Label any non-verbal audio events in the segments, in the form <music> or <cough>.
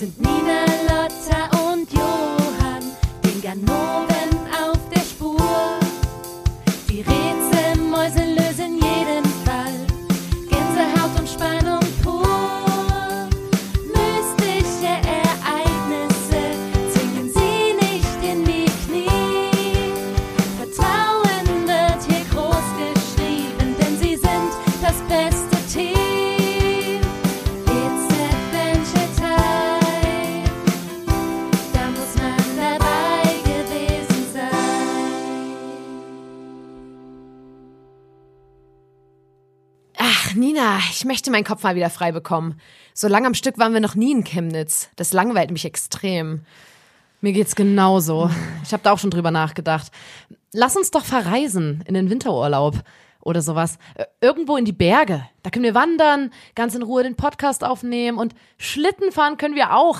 sind Nina, Lotta und Johann, den Ganoven Nina, ich möchte meinen Kopf mal wieder frei bekommen. So lange am Stück waren wir noch nie in Chemnitz. Das langweilt mich extrem. Mir geht's genauso. Ich habe da auch schon drüber nachgedacht. Lass uns doch verreisen in den Winterurlaub oder sowas. Äh, Irgendwo in die Berge. Da können wir wandern, ganz in Ruhe den Podcast aufnehmen und Schlitten fahren können wir auch.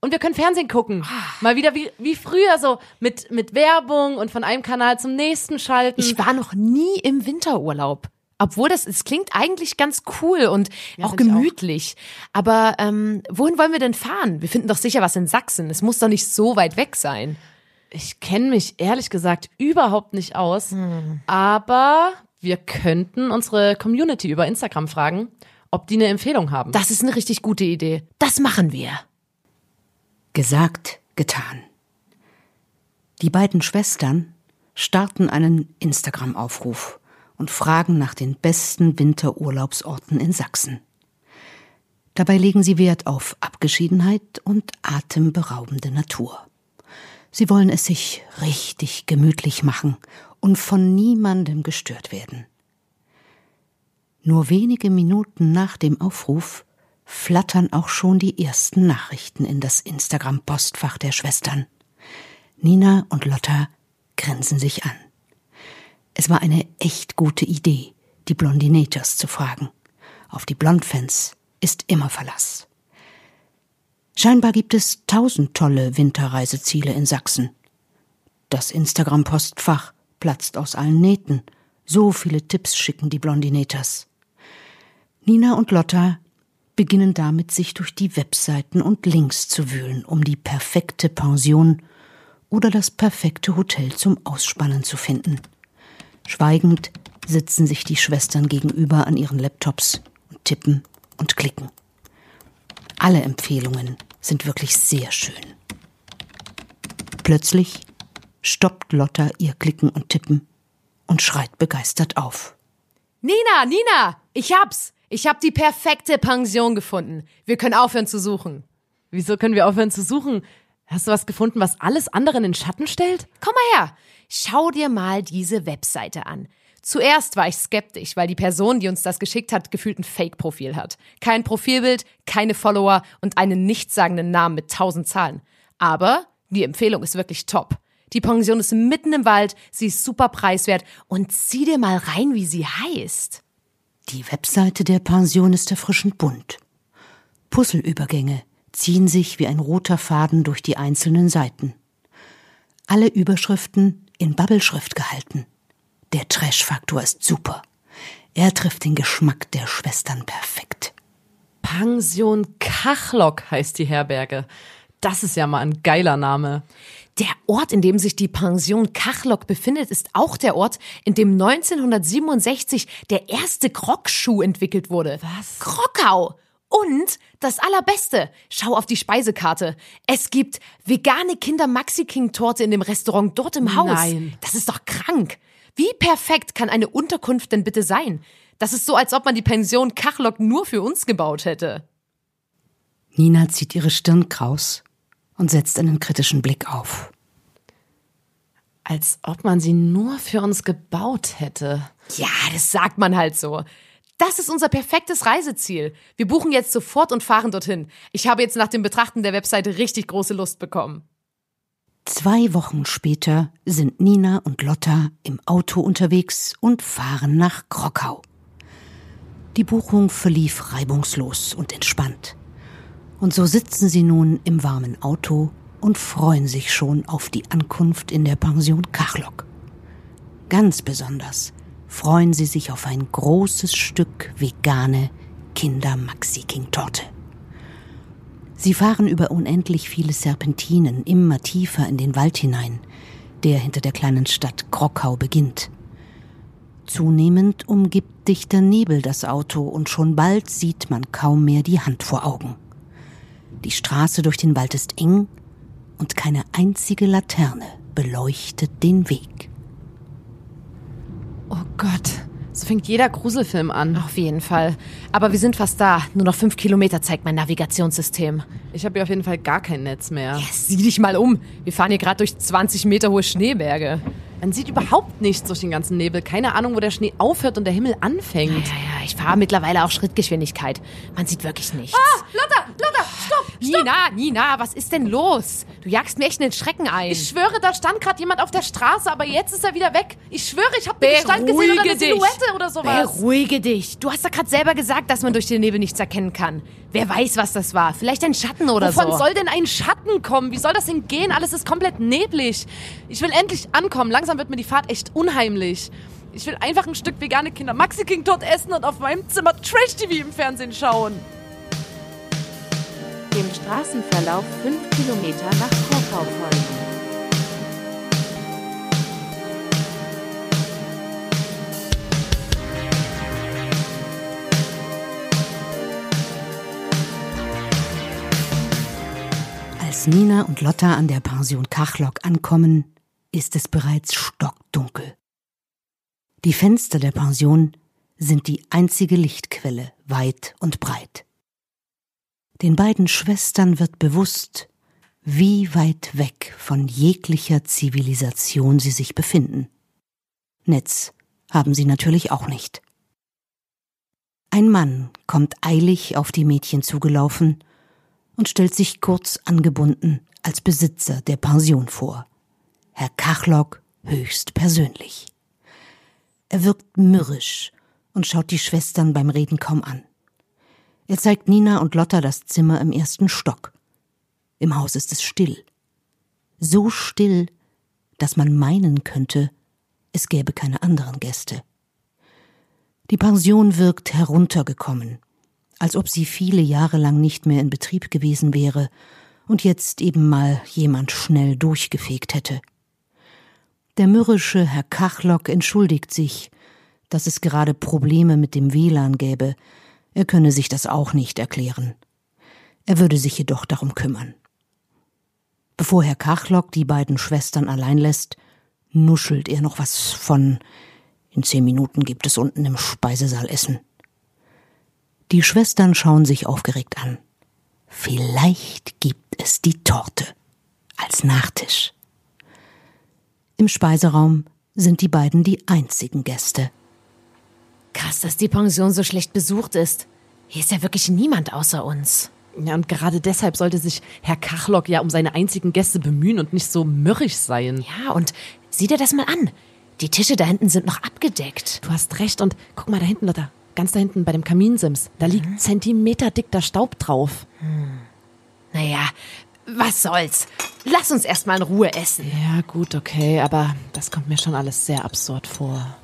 Und wir können Fernsehen gucken. Mal wieder wie, wie früher so mit, mit Werbung und von einem Kanal zum nächsten schalten. Ich war noch nie im Winterurlaub. Obwohl das, es klingt eigentlich ganz cool und auch ich auch. gemütlich. Aber ähm, wohin wollen wir denn fahren? Wir finden doch sicher was in Sachsen. Es muss doch nicht so weit weg sein. Ich kenne mich ehrlich gesagt überhaupt nicht aus, aber wir könnten unsere Community über Instagram fragen, ob die eine Empfehlung haben. Das ist eine richtig gute Idee. Das machen wir. Gesagt, getan. Die beiden Schwestern starten einen Instagram-Aufruf und fragen nach den besten Winterurlaubsorten in Sachsen. Dabei legen sie Wert auf Abgeschiedenheit und atemberaubende Natur. Sie wollen es sich richtig gemütlich machen und von niemandem gestört werden. Nur wenige Minuten nach dem Aufruf flattern auch schon die ersten Nachrichten in das Instagram-Postfach der Schwestern. Nina und Lotta grinsen sich an. Es war eine echt gute Idee, die Blondinators zu fragen. Auf die Blondfans ist immer Verlass. Scheinbar gibt es tausend tolle Winterreiseziele in Sachsen. Das Instagram-Postfach platzt aus allen Nähten. So viele Tipps schicken die Blondinators. Nina und Lotta beginnen damit, sich durch die Webseiten und Links zu wühlen, um die perfekte Pension oder das perfekte Hotel zum Ausspannen zu finden. Schweigend sitzen sich die Schwestern gegenüber an ihren Laptops und tippen und klicken. Alle Empfehlungen sind wirklich sehr schön. Plötzlich stoppt Lotta ihr Klicken und Tippen und schreit begeistert auf. Nina, Nina, ich hab's. Ich hab die perfekte Pension gefunden. Wir können aufhören zu suchen. Wieso können wir aufhören zu suchen? Hast du was gefunden, was alles andere in den Schatten stellt? Komm mal her. Schau dir mal diese Webseite an. Zuerst war ich skeptisch, weil die Person, die uns das geschickt hat, gefühlt ein Fake-Profil hat. Kein Profilbild, keine Follower und einen nichtssagenden Namen mit tausend Zahlen. Aber die Empfehlung ist wirklich top. Die Pension ist mitten im Wald, sie ist super preiswert und zieh dir mal rein, wie sie heißt. Die Webseite der Pension ist erfrischend bunt. Puzzleübergänge ziehen sich wie ein roter Faden durch die einzelnen Seiten. Alle Überschriften in Bubbleschrift gehalten. Der Trash-Faktor ist super. Er trifft den Geschmack der Schwestern perfekt. Pension Kachlock heißt die Herberge. Das ist ja mal ein geiler Name. Der Ort, in dem sich die Pension Kachlock befindet, ist auch der Ort, in dem 1967 der erste Krockschuh entwickelt wurde. Was? Krockau! Und das Allerbeste, schau auf die Speisekarte. Es gibt vegane Kinder-Maxi-King-Torte in dem Restaurant dort im Haus. Nein. Das ist doch krank. Wie perfekt kann eine Unterkunft denn bitte sein? Das ist so, als ob man die Pension Kachlock nur für uns gebaut hätte. Nina zieht ihre Stirn kraus und setzt einen kritischen Blick auf. Als ob man sie nur für uns gebaut hätte. Ja, das sagt man halt so. Das ist unser perfektes Reiseziel. Wir buchen jetzt sofort und fahren dorthin. Ich habe jetzt nach dem Betrachten der Webseite richtig große Lust bekommen. Zwei Wochen später sind Nina und Lotta im Auto unterwegs und fahren nach Krockau. Die Buchung verlief reibungslos und entspannt. Und so sitzen sie nun im warmen Auto und freuen sich schon auf die Ankunft in der Pension Kachlock. Ganz besonders freuen sie sich auf ein großes Stück vegane Kinder-Maxi-King-Torte. Sie fahren über unendlich viele Serpentinen immer tiefer in den Wald hinein, der hinter der kleinen Stadt Grockau beginnt. Zunehmend umgibt dichter Nebel das Auto und schon bald sieht man kaum mehr die Hand vor Augen. Die Straße durch den Wald ist eng und keine einzige Laterne beleuchtet den Weg. Oh Gott, so fängt jeder Gruselfilm an. Auf jeden Fall. Aber wir sind fast da. Nur noch fünf Kilometer zeigt mein Navigationssystem. Ich habe hier auf jeden Fall gar kein Netz mehr. Ja, sieh dich mal um. Wir fahren hier gerade durch 20 Meter hohe Schneeberge. Man sieht überhaupt nichts durch den ganzen Nebel. Keine Ahnung, wo der Schnee aufhört und der Himmel anfängt. Ja, ja, ich fahre mittlerweile auch Schrittgeschwindigkeit. Man sieht wirklich nichts. Ah, Lotta, Lotta, stopp, stopp. Nina, Nina, was ist denn los? Du jagst mir echt einen Schrecken ein. Ich schwöre, da stand gerade jemand auf der Straße, aber jetzt ist er wieder weg. Ich schwöre, ich habe eine Gestalt gesehen oder eine dich. Silhouette oder sowas. Beruhige dich. Du hast doch gerade selber gesagt, dass man durch den Nebel nichts erkennen kann. Wer weiß, was das war. Vielleicht ein Schatten oder Wovon so. soll denn ein Schatten kommen? Wie soll das denn gehen? Alles ist komplett neblig. Ich will endlich ankommen. Langsam wird mir die Fahrt echt unheimlich. Ich will einfach ein Stück vegane Kinder Maxi King dort essen und auf meinem Zimmer Trash-TV im Fernsehen schauen. Dem Straßenverlauf fünf Kilometer nach Krakau folgen. Als Nina und Lotta an der Pension Kachlock ankommen, ist es bereits stockdunkel. Die Fenster der Pension sind die einzige Lichtquelle weit und breit. Den beiden Schwestern wird bewusst, wie weit weg von jeglicher Zivilisation sie sich befinden. Netz haben sie natürlich auch nicht. Ein Mann kommt eilig auf die Mädchen zugelaufen und stellt sich kurz angebunden als Besitzer der Pension vor. Herr Kachlock höchst persönlich. Er wirkt mürrisch und schaut die Schwestern beim Reden kaum an. Er zeigt Nina und Lotta das Zimmer im ersten Stock. Im Haus ist es still. So still, dass man meinen könnte, es gäbe keine anderen Gäste. Die Pension wirkt heruntergekommen, als ob sie viele Jahre lang nicht mehr in Betrieb gewesen wäre und jetzt eben mal jemand schnell durchgefegt hätte. Der mürrische Herr Kachlock entschuldigt sich, dass es gerade Probleme mit dem WLAN gäbe. Er könne sich das auch nicht erklären. Er würde sich jedoch darum kümmern. Bevor Herr Kachlock die beiden Schwestern allein lässt, nuschelt er noch was von in zehn Minuten gibt es unten im Speisesaal Essen. Die Schwestern schauen sich aufgeregt an. Vielleicht gibt es die Torte als Nachtisch. Im Speiseraum sind die beiden die einzigen Gäste. Krass, dass die Pension so schlecht besucht ist. Hier ist ja wirklich niemand außer uns. Ja, und gerade deshalb sollte sich Herr Kachlock ja um seine einzigen Gäste bemühen und nicht so mürrisch sein. Ja, und sieh dir das mal an. Die Tische da hinten sind noch abgedeckt. Du hast recht und guck mal da hinten, Lotta. Ganz da hinten bei dem Kaminsims. Da liegt zentimeterdickter Staub drauf. Naja, was soll's. Lass uns erst mal in Ruhe essen. Ja, gut, okay, aber das kommt mir schon alles sehr absurd vor.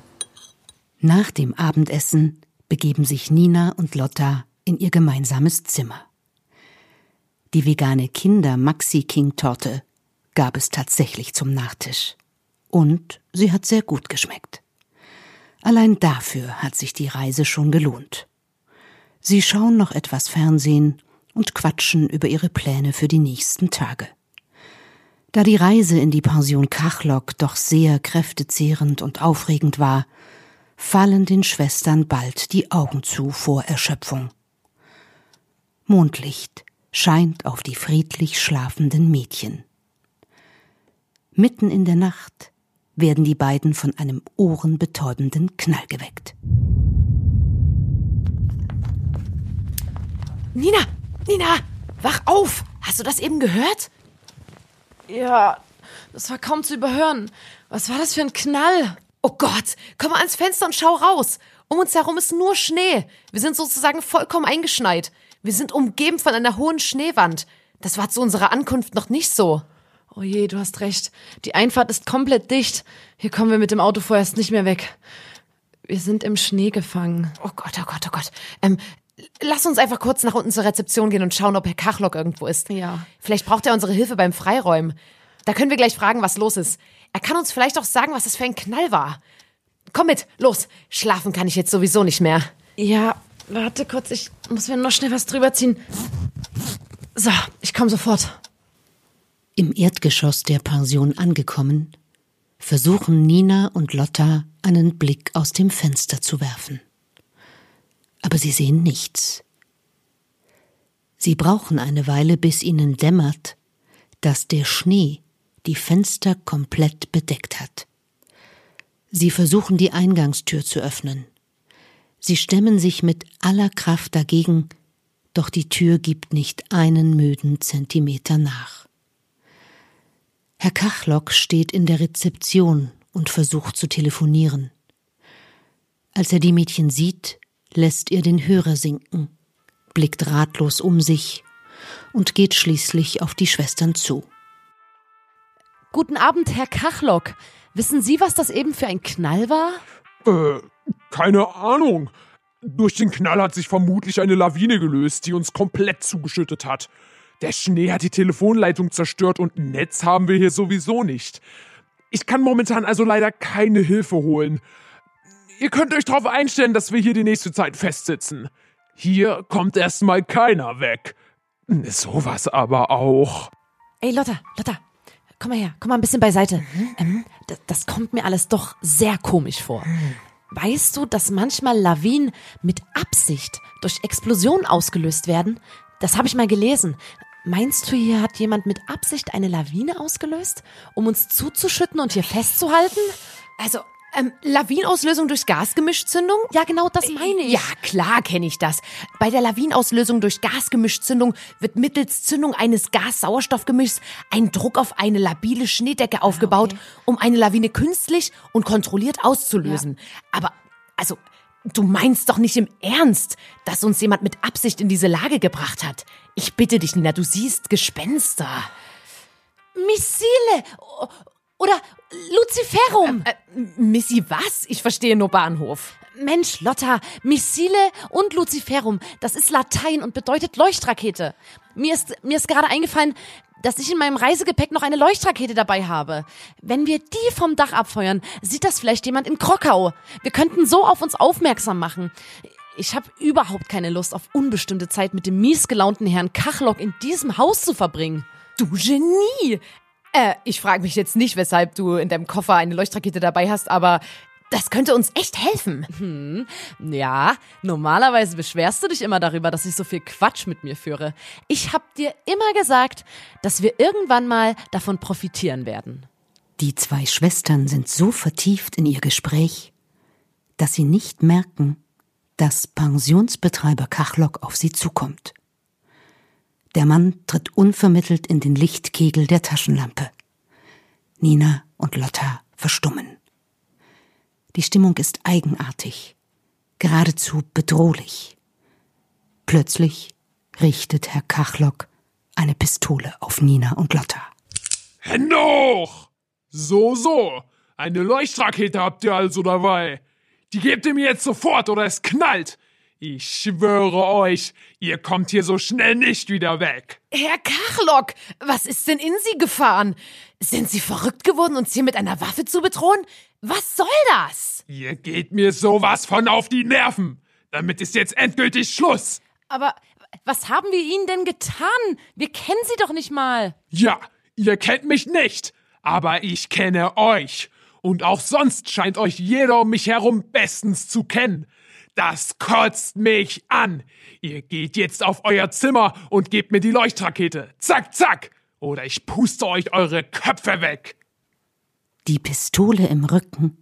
Nach dem Abendessen begeben sich Nina und Lotta in ihr gemeinsames Zimmer. Die vegane Kinder Maxi King Torte gab es tatsächlich zum Nachtisch. Und sie hat sehr gut geschmeckt. Allein dafür hat sich die Reise schon gelohnt. Sie schauen noch etwas Fernsehen und quatschen über ihre Pläne für die nächsten Tage. Da die Reise in die Pension Kachlock doch sehr kräftezehrend und aufregend war, fallen den Schwestern bald die Augen zu vor Erschöpfung. Mondlicht scheint auf die friedlich schlafenden Mädchen. Mitten in der Nacht werden die beiden von einem ohrenbetäubenden Knall geweckt. Nina, Nina, wach auf. Hast du das eben gehört? Ja, das war kaum zu überhören. Was war das für ein Knall? Oh Gott, komm mal ans Fenster und schau raus. Um uns herum ist nur Schnee. Wir sind sozusagen vollkommen eingeschneit. Wir sind umgeben von einer hohen Schneewand. Das war zu unserer Ankunft noch nicht so. Oh je, du hast recht. Die Einfahrt ist komplett dicht. Hier kommen wir mit dem Auto vorerst nicht mehr weg. Wir sind im Schnee gefangen. Oh Gott, oh Gott, oh Gott. Ähm, Lass uns einfach kurz nach unten zur Rezeption gehen und schauen, ob Herr Kachlock irgendwo ist. Ja. Vielleicht braucht er unsere Hilfe beim Freiräumen. Da können wir gleich fragen, was los ist. Er kann uns vielleicht auch sagen, was das für ein Knall war. Komm mit, los. Schlafen kann ich jetzt sowieso nicht mehr. Ja, warte kurz, ich muss mir noch schnell was drüber ziehen. So, ich komme sofort. Im Erdgeschoss der Pension angekommen, versuchen Nina und Lotta einen Blick aus dem Fenster zu werfen. Aber sie sehen nichts. Sie brauchen eine Weile, bis ihnen dämmert, dass der Schnee die Fenster komplett bedeckt hat. Sie versuchen die Eingangstür zu öffnen. Sie stemmen sich mit aller Kraft dagegen, doch die Tür gibt nicht einen müden Zentimeter nach. Herr Kachlock steht in der Rezeption und versucht zu telefonieren. Als er die Mädchen sieht, lässt er den Hörer sinken, blickt ratlos um sich und geht schließlich auf die Schwestern zu. Guten Abend, Herr Kachlock. Wissen Sie, was das eben für ein Knall war? Äh, keine Ahnung. Durch den Knall hat sich vermutlich eine Lawine gelöst, die uns komplett zugeschüttet hat. Der Schnee hat die Telefonleitung zerstört und ein Netz haben wir hier sowieso nicht. Ich kann momentan also leider keine Hilfe holen. Ihr könnt euch darauf einstellen, dass wir hier die nächste Zeit festsitzen. Hier kommt erstmal keiner weg. Sowas aber auch. Ey, Lotta, Lotta, komm mal her, komm mal ein bisschen beiseite. Ähm, das, das kommt mir alles doch sehr komisch vor. Weißt du, dass manchmal Lawinen mit Absicht durch Explosionen ausgelöst werden? Das habe ich mal gelesen. Meinst du, hier hat jemand mit Absicht eine Lawine ausgelöst, um uns zuzuschütten und hier festzuhalten? Also, ähm, Lawinauslösung durch Gasgemischzündung? Ja, genau das meine ich. Ja, klar kenne ich das. Bei der Lawinauslösung durch Gasgemischzündung wird mittels Zündung eines Gas-Sauerstoffgemischs ein Druck auf eine labile Schneedecke aufgebaut, um eine Lawine künstlich und kontrolliert auszulösen. Aber, also, du meinst doch nicht im Ernst, dass uns jemand mit Absicht in diese Lage gebracht hat. Ich bitte dich, Nina, du siehst Gespenster. Missile oder Luciferum. Äh, Missy, was? Ich verstehe nur Bahnhof. Mensch, Lotta, Missile und Luciferum, das ist Latein und bedeutet Leuchtrakete. Mir ist, mir ist gerade eingefallen, dass ich in meinem Reisegepäck noch eine Leuchtrakete dabei habe. Wenn wir die vom Dach abfeuern, sieht das vielleicht jemand in Krokau. Wir könnten so auf uns aufmerksam machen. Ich habe überhaupt keine Lust auf unbestimmte Zeit mit dem miesgelaunten Herrn Kachlock in diesem Haus zu verbringen. Du Genie! Äh, ich frage mich jetzt nicht, weshalb du in deinem Koffer eine Leuchtrakete dabei hast, aber das könnte uns echt helfen. Ja, normalerweise beschwerst du dich immer darüber, dass ich so viel Quatsch mit mir führe. Ich hab dir immer gesagt, dass wir irgendwann mal davon profitieren werden. Die zwei Schwestern sind so vertieft in ihr Gespräch, dass sie nicht merken, dass Pensionsbetreiber Kachlock auf sie zukommt. Der Mann tritt unvermittelt in den Lichtkegel der Taschenlampe. Nina und Lotta verstummen. Die Stimmung ist eigenartig, geradezu bedrohlich. Plötzlich richtet Herr Kachlock eine Pistole auf Nina und Lotta. Hände hoch! So, so. Eine Leuchtrakete habt ihr also dabei. Die gebt ihr mir jetzt sofort oder es knallt. Ich schwöre euch, ihr kommt hier so schnell nicht wieder weg. Herr Kachlock, was ist denn in Sie gefahren? Sind Sie verrückt geworden, uns hier mit einer Waffe zu bedrohen? Was soll das? Ihr geht mir sowas von auf die Nerven. Damit ist jetzt endgültig Schluss. Aber was haben wir ihnen denn getan? Wir kennen sie doch nicht mal. Ja, ihr kennt mich nicht, aber ich kenne euch. Und auch sonst scheint euch jeder um mich herum bestens zu kennen. Das kotzt mich an. Ihr geht jetzt auf euer Zimmer und gebt mir die Leuchtrakete. Zack, zack. Oder ich puste euch eure Köpfe weg. Die Pistole im Rücken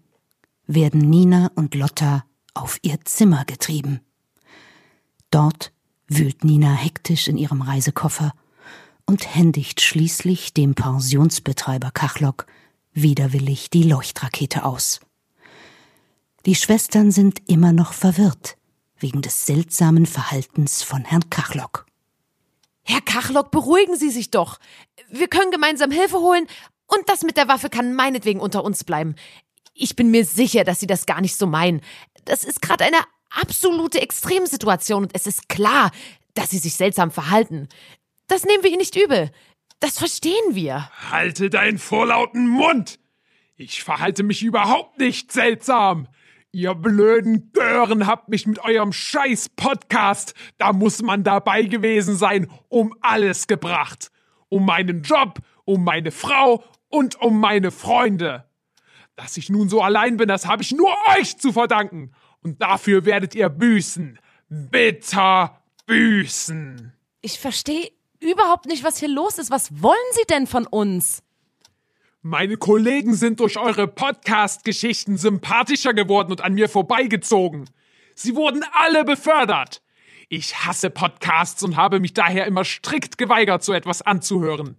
werden Nina und Lotta auf ihr Zimmer getrieben. Dort wühlt Nina hektisch in ihrem Reisekoffer und händigt schließlich dem Pensionsbetreiber Kachlock widerwillig die Leuchtrakete aus. Die Schwestern sind immer noch verwirrt wegen des seltsamen Verhaltens von Herrn Kachlock. Herr Kachlock, beruhigen Sie sich doch. Wir können gemeinsam Hilfe holen und das mit der Waffe kann meinetwegen unter uns bleiben. Ich bin mir sicher, dass Sie das gar nicht so meinen. Das ist gerade eine absolute Extremsituation und es ist klar, dass sie sich seltsam verhalten. Das nehmen wir ihnen nicht übel. Das verstehen wir. Halte deinen vorlauten Mund! Ich verhalte mich überhaupt nicht seltsam. Ihr blöden Gören habt mich mit eurem scheiß Podcast, da muss man dabei gewesen sein, um alles gebracht. Um meinen Job, um meine Frau und um meine Freunde. Dass ich nun so allein bin, das habe ich nur euch zu verdanken. Und dafür werdet ihr büßen. Bitter büßen. Ich verstehe überhaupt nicht, was hier los ist. Was wollen Sie denn von uns? Meine Kollegen sind durch eure Podcast-Geschichten sympathischer geworden und an mir vorbeigezogen. Sie wurden alle befördert. Ich hasse Podcasts und habe mich daher immer strikt geweigert, so etwas anzuhören.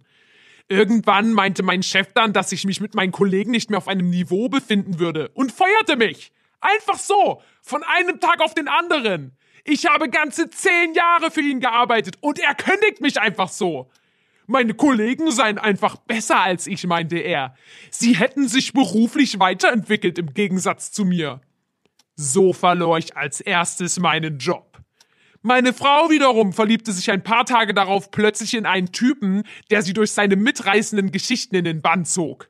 Irgendwann meinte mein Chef dann, dass ich mich mit meinen Kollegen nicht mehr auf einem Niveau befinden würde und feuerte mich. Einfach so, von einem Tag auf den anderen. Ich habe ganze zehn Jahre für ihn gearbeitet und er kündigt mich einfach so. Meine Kollegen seien einfach besser als ich, meinte er. Sie hätten sich beruflich weiterentwickelt im Gegensatz zu mir. So verlor ich als erstes meinen Job. Meine Frau wiederum verliebte sich ein paar Tage darauf plötzlich in einen Typen, der sie durch seine mitreißenden Geschichten in den Bann zog.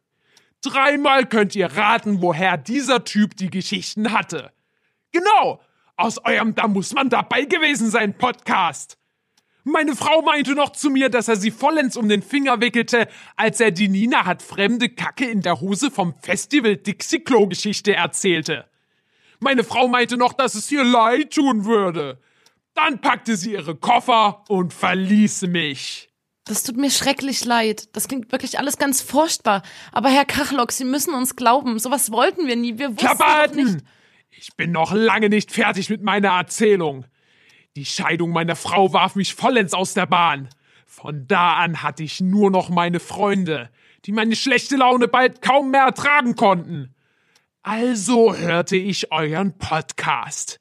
Dreimal könnt ihr raten, woher dieser Typ die Geschichten hatte. Genau, aus eurem Da muss man dabei gewesen sein Podcast. Meine Frau meinte noch zu mir, dass er sie vollends um den Finger wickelte, als er die Nina hat fremde Kacke in der Hose vom Festival Dixie-Klo Geschichte erzählte. Meine Frau meinte noch, dass es ihr leid tun würde. Dann packte sie ihre Koffer und verließ mich. Das tut mir schrecklich leid. Das klingt wirklich alles ganz furchtbar. Aber Herr Kachlock, Sie müssen uns glauben. Sowas wollten wir nie. Wir wussten nicht. Ich bin noch lange nicht fertig mit meiner Erzählung. Die Scheidung meiner Frau warf mich vollends aus der Bahn. Von da an hatte ich nur noch meine Freunde, die meine schlechte Laune bald kaum mehr ertragen konnten. Also hörte ich euren Podcast.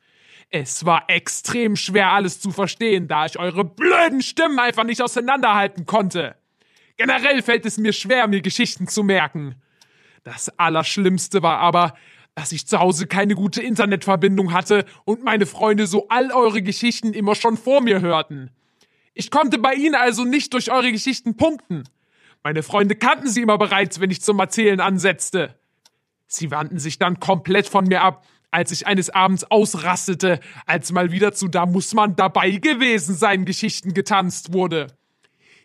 Es war extrem schwer alles zu verstehen, da ich eure blöden Stimmen einfach nicht auseinanderhalten konnte. Generell fällt es mir schwer, mir Geschichten zu merken. Das Allerschlimmste war aber, dass ich zu Hause keine gute Internetverbindung hatte und meine Freunde so all eure Geschichten immer schon vor mir hörten. Ich konnte bei ihnen also nicht durch eure Geschichten punkten. Meine Freunde kannten sie immer bereits, wenn ich zum Erzählen ansetzte. Sie wandten sich dann komplett von mir ab, als ich eines Abends ausrastete, als mal wieder zu Da muss man dabei gewesen sein Geschichten getanzt wurde.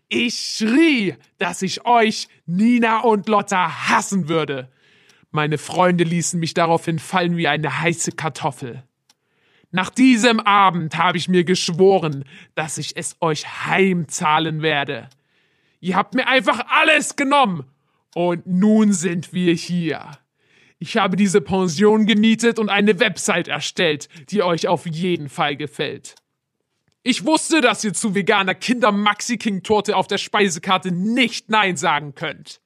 Ich schrie, dass ich euch, Nina und Lotta, hassen würde. Meine Freunde ließen mich daraufhin fallen wie eine heiße Kartoffel. Nach diesem Abend habe ich mir geschworen, dass ich es euch heimzahlen werde. Ihr habt mir einfach alles genommen. Und nun sind wir hier. Ich habe diese Pension gemietet und eine Website erstellt, die euch auf jeden Fall gefällt. Ich wusste, dass ihr zu veganer Kinder Maxi King Torte auf der Speisekarte nicht Nein sagen könnt.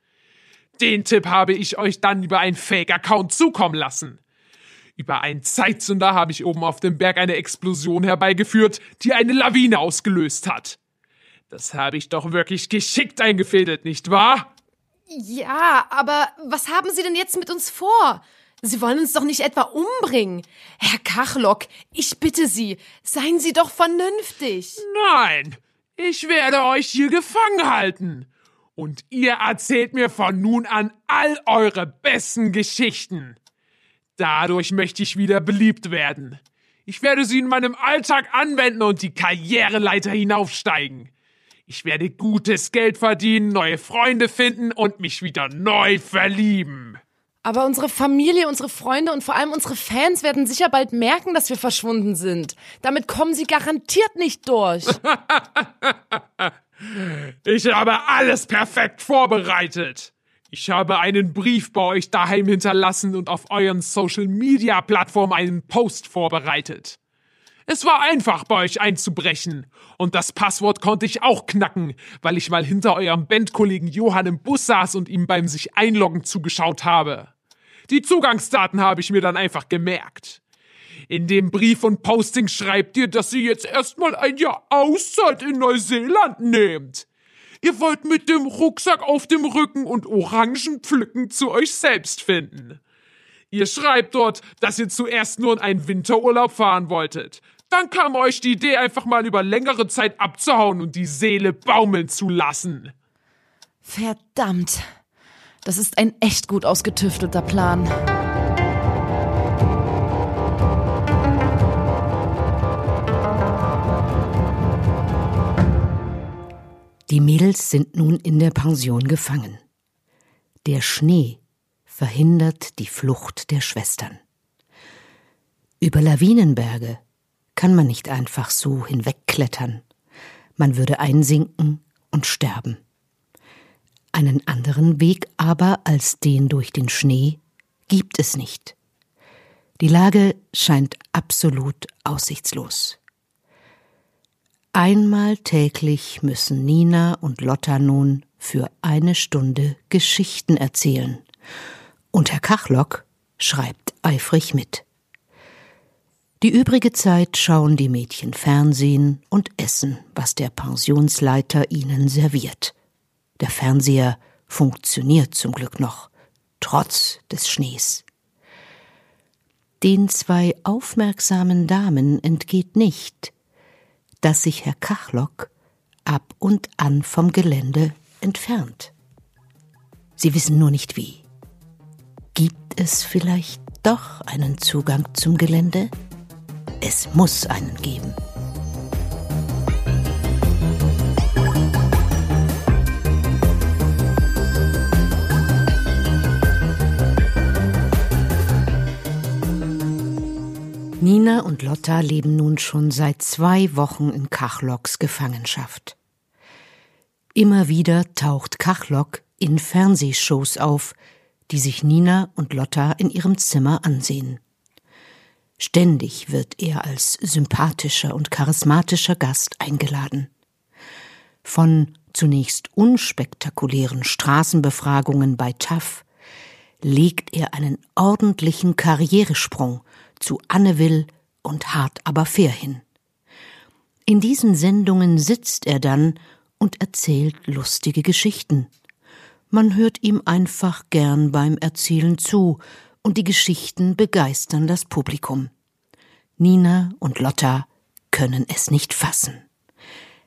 Den Tipp habe ich euch dann über einen Fake-Account zukommen lassen. Über einen Zeitzünder habe ich oben auf dem Berg eine Explosion herbeigeführt, die eine Lawine ausgelöst hat. Das habe ich doch wirklich geschickt eingefädelt, nicht wahr? Ja, aber was haben Sie denn jetzt mit uns vor? Sie wollen uns doch nicht etwa umbringen. Herr Kachlock, ich bitte Sie, seien Sie doch vernünftig. Nein, ich werde euch hier gefangen halten. Und ihr erzählt mir von nun an all eure besten Geschichten. Dadurch möchte ich wieder beliebt werden. Ich werde sie in meinem Alltag anwenden und die Karriereleiter hinaufsteigen. Ich werde gutes Geld verdienen, neue Freunde finden und mich wieder neu verlieben. Aber unsere Familie, unsere Freunde und vor allem unsere Fans werden sicher bald merken, dass wir verschwunden sind. Damit kommen sie garantiert nicht durch. <laughs> Ich habe alles perfekt vorbereitet. Ich habe einen Brief bei euch daheim hinterlassen und auf euren Social Media Plattformen einen Post vorbereitet. Es war einfach bei euch einzubrechen. Und das Passwort konnte ich auch knacken, weil ich mal hinter eurem Bandkollegen Johann im Bus saß und ihm beim sich einloggen zugeschaut habe. Die Zugangsdaten habe ich mir dann einfach gemerkt. In dem Brief und Posting schreibt ihr, dass ihr jetzt erstmal ein Jahr Auszeit in Neuseeland nehmt. Ihr wollt mit dem Rucksack auf dem Rücken und Orangen pflücken zu euch selbst finden. Ihr schreibt dort, dass ihr zuerst nur in einen Winterurlaub fahren wolltet. Dann kam euch die Idee, einfach mal über längere Zeit abzuhauen und die Seele baumeln zu lassen. Verdammt. Das ist ein echt gut ausgetüftelter Plan. Die Mädels sind nun in der Pension gefangen. Der Schnee verhindert die Flucht der Schwestern. Über Lawinenberge kann man nicht einfach so hinwegklettern. Man würde einsinken und sterben. Einen anderen Weg aber als den durch den Schnee gibt es nicht. Die Lage scheint absolut aussichtslos. Einmal täglich müssen Nina und Lotta nun für eine Stunde Geschichten erzählen. Und Herr Kachlock schreibt eifrig mit. Die übrige Zeit schauen die Mädchen Fernsehen und essen, was der Pensionsleiter ihnen serviert. Der Fernseher funktioniert zum Glück noch, trotz des Schnees. Den zwei aufmerksamen Damen entgeht nicht, dass sich Herr Kachlock ab und an vom Gelände entfernt. Sie wissen nur nicht wie. Gibt es vielleicht doch einen Zugang zum Gelände? Es muss einen geben. Nina und Lotta leben nun schon seit zwei Wochen in Kachlocks Gefangenschaft. Immer wieder taucht Kachlock in Fernsehshows auf, die sich Nina und Lotta in ihrem Zimmer ansehen. Ständig wird er als sympathischer und charismatischer Gast eingeladen. Von zunächst unspektakulären Straßenbefragungen bei TAF legt er einen ordentlichen Karrieresprung zu Anne Will und Hart aber fair hin. In diesen Sendungen sitzt er dann und erzählt lustige Geschichten. Man hört ihm einfach gern beim Erzählen zu, und die Geschichten begeistern das Publikum. Nina und Lotta können es nicht fassen.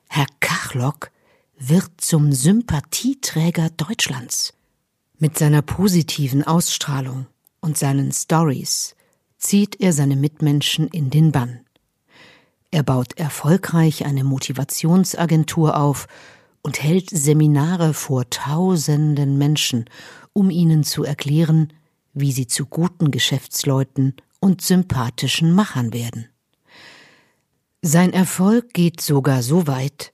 Herr Kachlock wird zum Sympathieträger Deutschlands. Mit seiner positiven Ausstrahlung und seinen Stories zieht er seine Mitmenschen in den Bann. Er baut erfolgreich eine Motivationsagentur auf und hält Seminare vor tausenden Menschen, um ihnen zu erklären, wie sie zu guten Geschäftsleuten und sympathischen Machern werden. Sein Erfolg geht sogar so weit,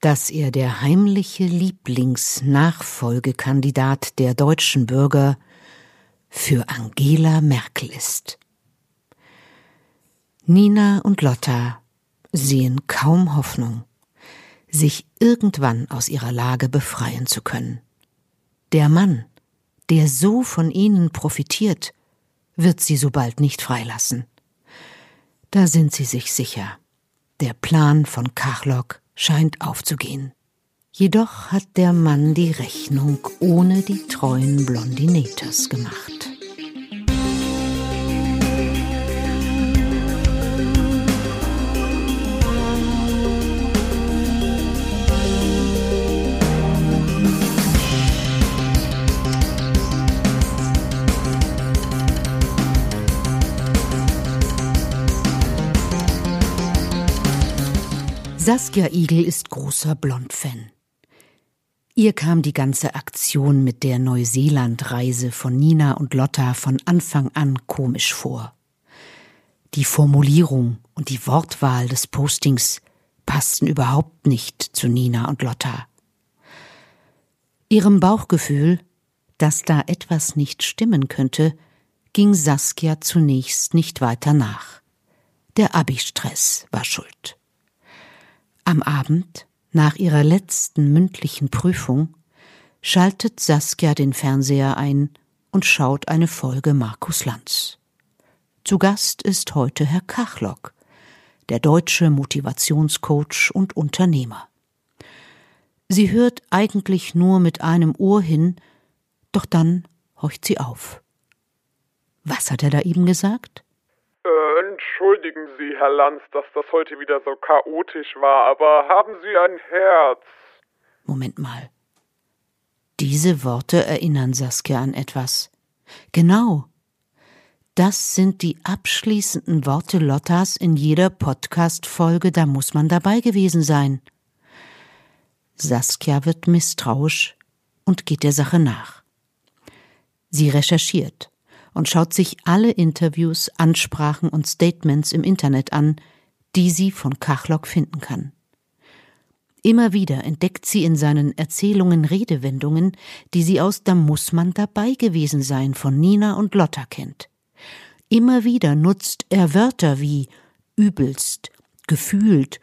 dass er der heimliche Lieblingsnachfolgekandidat der deutschen Bürger für Angela Merkel ist. Nina und Lotta sehen kaum Hoffnung, sich irgendwann aus ihrer Lage befreien zu können. Der Mann, der so von ihnen profitiert, wird sie so bald nicht freilassen. Da sind sie sich sicher. Der Plan von Kachlock scheint aufzugehen. Jedoch hat der Mann die Rechnung ohne die treuen Blondinators gemacht. Saskia Igel ist großer Blond-Fan. Ihr kam die ganze Aktion mit der Neuseeland-Reise von Nina und Lotta von Anfang an komisch vor. Die Formulierung und die Wortwahl des Postings passten überhaupt nicht zu Nina und Lotta. Ihrem Bauchgefühl, dass da etwas nicht stimmen könnte, ging Saskia zunächst nicht weiter nach. Der Abi-Stress war schuld. Am Abend, nach ihrer letzten mündlichen Prüfung, schaltet Saskia den Fernseher ein und schaut eine Folge Markus Lanz. Zu Gast ist heute Herr Kachlock, der deutsche Motivationscoach und Unternehmer. Sie hört eigentlich nur mit einem Ohr hin, doch dann horcht sie auf. Was hat er da eben gesagt? Entschuldigen Sie, Herr Lanz, dass das heute wieder so chaotisch war, aber haben Sie ein Herz? Moment mal. Diese Worte erinnern Saskia an etwas. Genau. Das sind die abschließenden Worte Lottas in jeder Podcast-Folge, da muss man dabei gewesen sein. Saskia wird misstrauisch und geht der Sache nach. Sie recherchiert und schaut sich alle Interviews, Ansprachen und Statements im Internet an, die sie von Kachlock finden kann. Immer wieder entdeckt sie in seinen Erzählungen Redewendungen, die sie aus Da muss man dabei gewesen sein von Nina und Lotta kennt. Immer wieder nutzt er Wörter wie übelst, gefühlt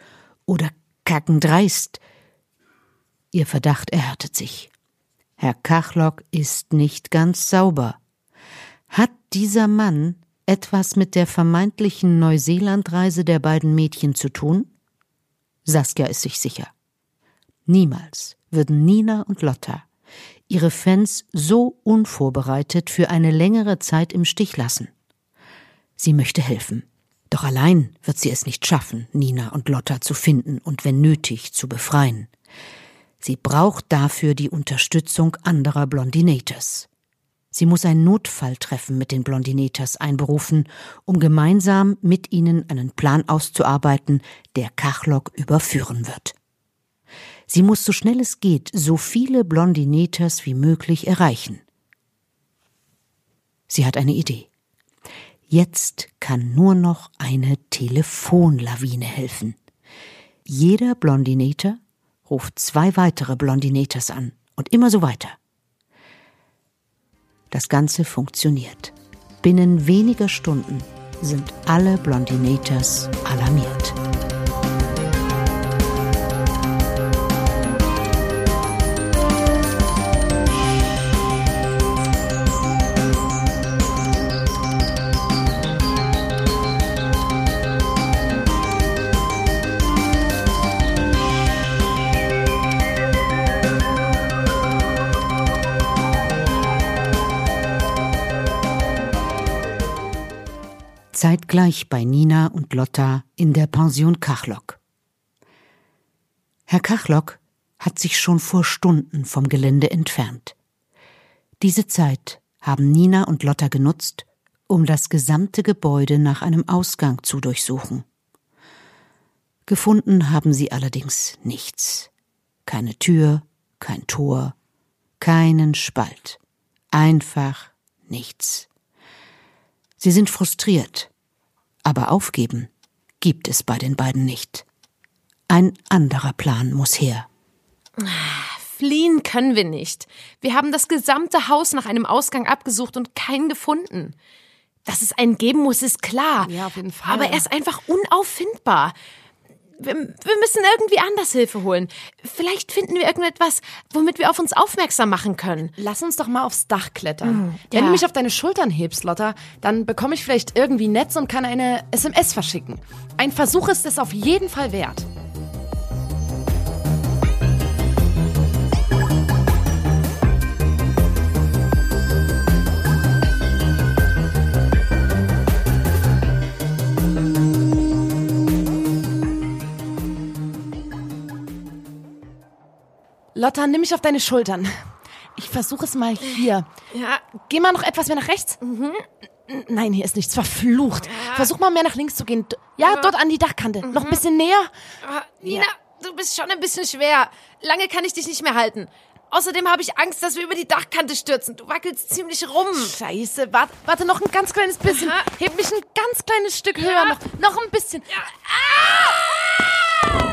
oder kackendreist. Ihr Verdacht erhärtet sich. Herr Kachlock ist nicht ganz sauber. Hat dieser Mann etwas mit der vermeintlichen Neuseelandreise der beiden Mädchen zu tun? Saskia ist sich sicher. Niemals würden Nina und Lotta ihre Fans so unvorbereitet für eine längere Zeit im Stich lassen. Sie möchte helfen. Doch allein wird sie es nicht schaffen, Nina und Lotta zu finden und wenn nötig zu befreien. Sie braucht dafür die Unterstützung anderer Blondinators. Sie muss ein Notfalltreffen mit den Blondinators einberufen, um gemeinsam mit ihnen einen Plan auszuarbeiten, der Kachlock überführen wird. Sie muss so schnell es geht so viele Blondinators wie möglich erreichen. Sie hat eine Idee. Jetzt kann nur noch eine Telefonlawine helfen. Jeder Blondinator ruft zwei weitere Blondinators an und immer so weiter. Das Ganze funktioniert. Binnen weniger Stunden sind alle Blondinators alarmiert. Zeitgleich bei Nina und Lotta in der Pension Kachlock. Herr Kachlock hat sich schon vor Stunden vom Gelände entfernt. Diese Zeit haben Nina und Lotta genutzt, um das gesamte Gebäude nach einem Ausgang zu durchsuchen. Gefunden haben sie allerdings nichts. Keine Tür, kein Tor, keinen Spalt. Einfach nichts. Sie sind frustriert, aber aufgeben gibt es bei den beiden nicht. Ein anderer Plan muss her. Fliehen können wir nicht. Wir haben das gesamte Haus nach einem Ausgang abgesucht und keinen gefunden. Dass es einen geben muss, ist klar. Ja, auf jeden Fall. Aber er ist einfach unauffindbar. Wir, wir müssen irgendwie anders Hilfe holen. Vielleicht finden wir irgendetwas, womit wir auf uns aufmerksam machen können. Lass uns doch mal aufs Dach klettern. Mhm, Wenn ja. du mich auf deine Schultern hebst, Lotta, dann bekomme ich vielleicht irgendwie Netz und kann eine SMS verschicken. Ein Versuch ist es auf jeden Fall wert. Lotta, nimm mich auf deine Schultern. Ich versuche es mal hier. Ja, Geh mal noch etwas mehr nach rechts. N- Nein, hier ist nichts. Verflucht. Versuch mal mehr nach links zu gehen. D- Ja, dort an die Dachkante. Noch ein bisschen näher. Nina, du bist schon ein bisschen schwer. Lange kann ich dich nicht mehr halten. Außerdem habe ich Angst, dass wir über die Dachkante stürzen. Du wackelst ziemlich rum. Scheiße. Warte, warte noch ein ganz kleines bisschen. Heb mich ein ganz kleines Stück höher. Noch, noch ein bisschen. Ah,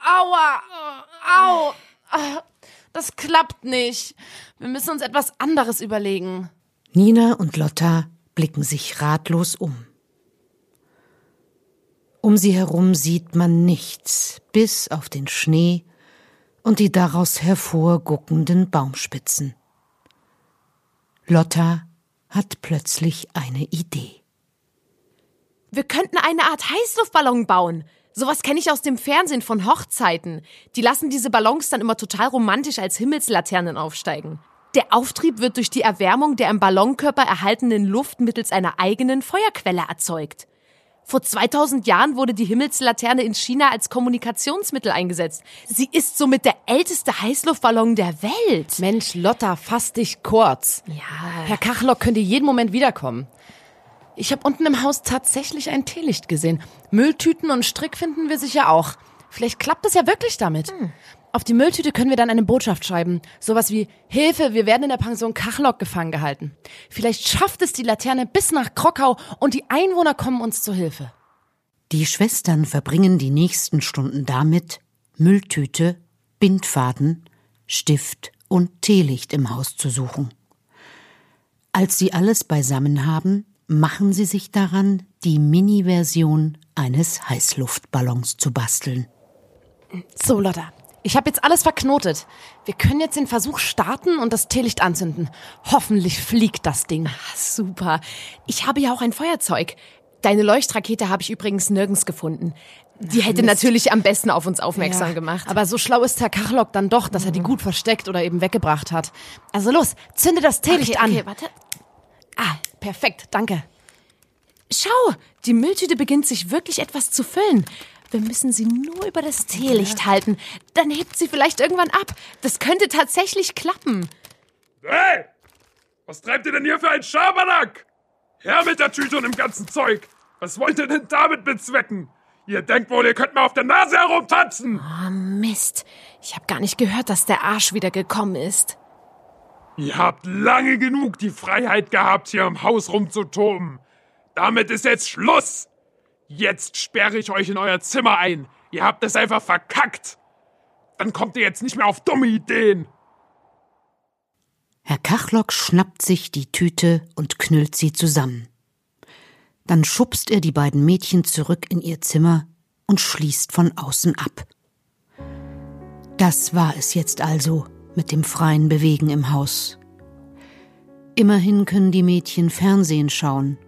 aua. Au. Ah, das klappt nicht. Wir müssen uns etwas anderes überlegen. Nina und Lotta blicken sich ratlos um. Um sie herum sieht man nichts, bis auf den Schnee und die daraus hervorguckenden Baumspitzen. Lotta hat plötzlich eine Idee. Wir könnten eine Art Heißluftballon bauen. Sowas kenne ich aus dem Fernsehen von Hochzeiten. Die lassen diese Ballons dann immer total romantisch als Himmelslaternen aufsteigen. Der Auftrieb wird durch die Erwärmung der im Ballonkörper erhaltenen Luft mittels einer eigenen Feuerquelle erzeugt. Vor 2000 Jahren wurde die Himmelslaterne in China als Kommunikationsmittel eingesetzt. Sie ist somit der älteste Heißluftballon der Welt. Mensch, Lotta, fass dich kurz. Ja. Herr Kachlock könnte jeden Moment wiederkommen. Ich habe unten im Haus tatsächlich ein Teelicht gesehen. Mülltüten und Strick finden wir sicher auch. Vielleicht klappt es ja wirklich damit. Auf die Mülltüte können wir dann eine Botschaft schreiben. Sowas wie Hilfe, wir werden in der Pension Kachlock gefangen gehalten. Vielleicht schafft es die Laterne bis nach Krokau und die Einwohner kommen uns zu Hilfe. Die Schwestern verbringen die nächsten Stunden damit, Mülltüte, Bindfaden, Stift und Teelicht im Haus zu suchen. Als sie alles beisammen haben, machen sie sich daran, die Mini-Version eines Heißluftballons zu basteln. So, Lotta. Ich habe jetzt alles verknotet. Wir können jetzt den Versuch starten und das Teelicht anzünden. Hoffentlich fliegt das Ding. Super. Ich habe ja auch ein Feuerzeug. Deine Leuchtrakete habe ich übrigens nirgends gefunden. Die hätte natürlich am besten auf uns aufmerksam Ja, gemacht. Aber so schlau ist Herr Kachlock dann doch, dass er die gut versteckt oder eben weggebracht hat. Also los, zünde das Teelicht okay, an. okay, warte. Ah, perfekt, danke. Schau, die Mülltüte beginnt sich wirklich etwas zu füllen. Wir müssen sie nur über das Teelicht halten. Dann hebt sie vielleicht irgendwann ab. Das könnte tatsächlich klappen. Hey! Was treibt ihr denn hier für ein Schabernack? Her mit der Tüte und dem ganzen Zeug! Was wollt ihr denn damit bezwecken? Ihr denkt wohl, ihr könnt mir auf der Nase herumtanzen! Oh, Mist. Ich habe gar nicht gehört, dass der Arsch wieder gekommen ist. Ihr habt lange genug die Freiheit gehabt, hier im Haus rumzutoben. Damit ist jetzt Schluss! Jetzt sperre ich euch in euer Zimmer ein. Ihr habt es einfach verkackt. Dann kommt ihr jetzt nicht mehr auf dumme Ideen. Herr Kachlock schnappt sich die Tüte und knüllt sie zusammen. Dann schubst er die beiden Mädchen zurück in ihr Zimmer und schließt von außen ab. Das war es jetzt also mit dem freien Bewegen im Haus. Immerhin können die Mädchen Fernsehen schauen,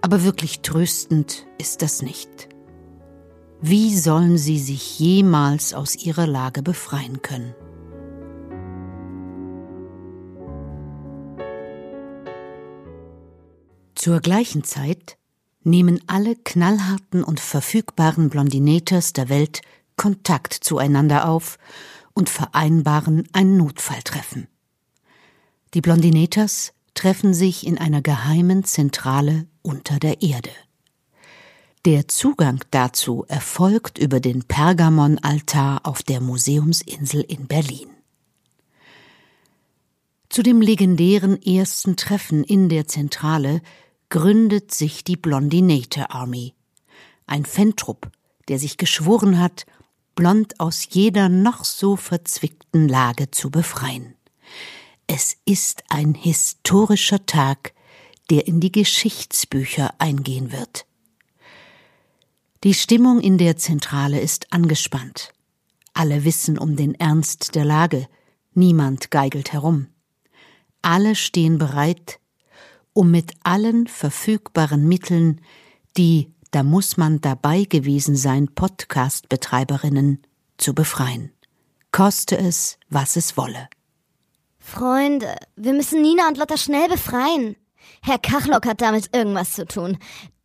aber wirklich tröstend ist das nicht. Wie sollen sie sich jemals aus ihrer Lage befreien können? Zur gleichen Zeit nehmen alle knallharten und verfügbaren Blondinators der Welt Kontakt zueinander auf und vereinbaren ein Notfalltreffen. Die Blondinators treffen sich in einer geheimen Zentrale unter der Erde. Der Zugang dazu erfolgt über den Pergamon-Altar auf der Museumsinsel in Berlin. Zu dem legendären ersten Treffen in der Zentrale gründet sich die Blondinator Army, ein Fantrupp, der sich geschworen hat, Blond aus jeder noch so verzwickten Lage zu befreien. Es ist ein historischer Tag, der in die Geschichtsbücher eingehen wird. Die Stimmung in der Zentrale ist angespannt. Alle wissen um den Ernst der Lage, niemand geigelt herum. Alle stehen bereit, um mit allen verfügbaren Mitteln die Da muss man dabei gewesen sein Podcast-Betreiberinnen zu befreien. Koste es, was es wolle. Freunde, wir müssen Nina und Lotta schnell befreien. Herr Kachlock hat damit irgendwas zu tun.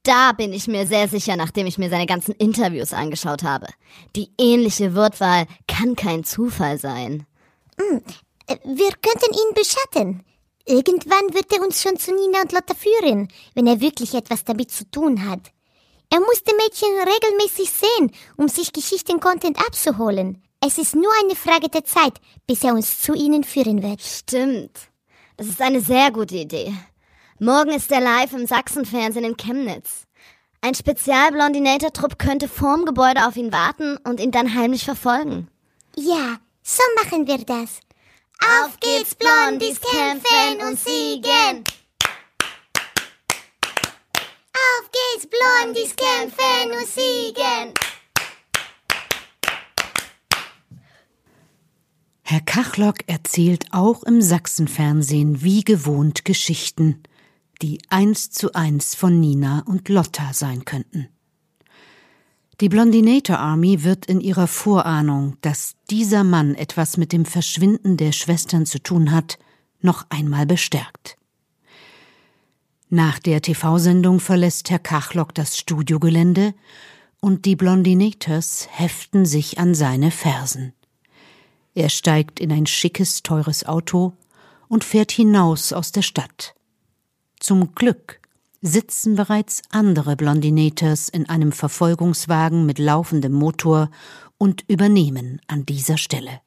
Da bin ich mir sehr sicher, nachdem ich mir seine ganzen Interviews angeschaut habe. Die ähnliche Wortwahl kann kein Zufall sein. Wir könnten ihn beschatten. Irgendwann wird er uns schon zu Nina und Lotta führen, wenn er wirklich etwas damit zu tun hat. Er muss die Mädchen regelmäßig sehen, um sich Geschichten-Content abzuholen. Es ist nur eine Frage der Zeit, bis er uns zu ihnen führen wird. Stimmt. Das ist eine sehr gute Idee. Morgen ist er live im Sachsenfernsehen in Chemnitz. Ein Spezialblondinator-Trupp könnte vorm Gebäude auf ihn warten und ihn dann heimlich verfolgen. Ja, so machen wir das. Auf geht's, Blondies, kämpfen und siegen! Auf geht's, Blondies, kämpfen und siegen! Herr Kachlock erzählt auch im Sachsenfernsehen wie gewohnt Geschichten, die eins zu eins von Nina und Lotta sein könnten. Die Blondinator Army wird in ihrer Vorahnung, dass dieser Mann etwas mit dem Verschwinden der Schwestern zu tun hat, noch einmal bestärkt. Nach der TV-Sendung verlässt Herr Kachlock das Studiogelände und die Blondinators heften sich an seine Fersen. Er steigt in ein schickes, teures Auto und fährt hinaus aus der Stadt. Zum Glück sitzen bereits andere Blondinators in einem Verfolgungswagen mit laufendem Motor und übernehmen an dieser Stelle.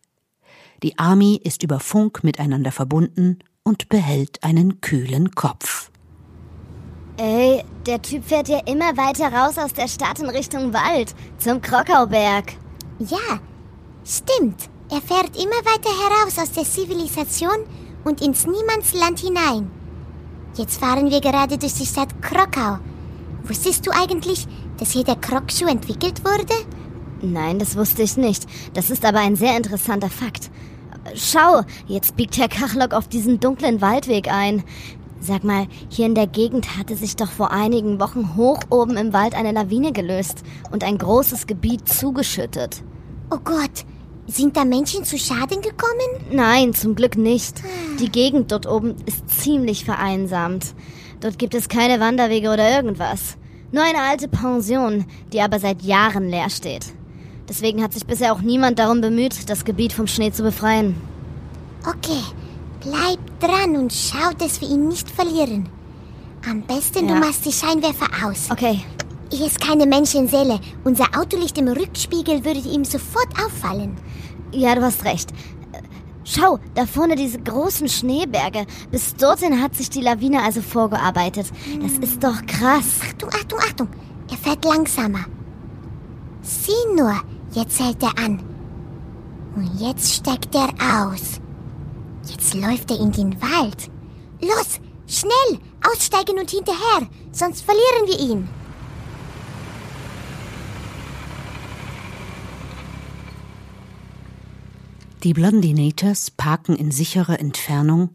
Die Army ist über Funk miteinander verbunden und behält einen kühlen Kopf. Ey, der Typ fährt ja immer weiter raus aus der Stadt in Richtung Wald, zum Krokauberg. Ja, stimmt. Er fährt immer weiter heraus aus der Zivilisation und ins Niemandsland hinein. Jetzt fahren wir gerade durch die Stadt Krokau. Wusstest du eigentlich, dass hier der Krokschuh entwickelt wurde? Nein, das wusste ich nicht. Das ist aber ein sehr interessanter Fakt. Schau, jetzt biegt Herr Kachlock auf diesen dunklen Waldweg ein. Sag mal, hier in der Gegend hatte sich doch vor einigen Wochen hoch oben im Wald eine Lawine gelöst und ein großes Gebiet zugeschüttet. Oh Gott, sind da Menschen zu Schaden gekommen? Nein, zum Glück nicht. Die Gegend dort oben ist ziemlich vereinsamt. Dort gibt es keine Wanderwege oder irgendwas. Nur eine alte Pension, die aber seit Jahren leer steht. Deswegen hat sich bisher auch niemand darum bemüht, das Gebiet vom Schnee zu befreien. Okay, bleib dran und schau, dass wir ihn nicht verlieren. Am besten, Ja. du machst die Scheinwerfer aus. Okay, Hier ist keine Menschenseele. Unser Autolicht im Rückspiegel würde ihm sofort auffallen. ja, du hast recht. Schau, da vorne diese großen Schneeberge. Bis dorthin hat sich die Lawine also vorgearbeitet. Das ist doch krass. Achtung, Achtung, Achtung. Er fährt langsamer. Sieh nur, jetzt hält er an. Und jetzt steigt er aus. Jetzt läuft er in den Wald. Los, schnell, aussteigen und hinterher, sonst verlieren wir ihn. Die Blondinators parken in sicherer Entfernung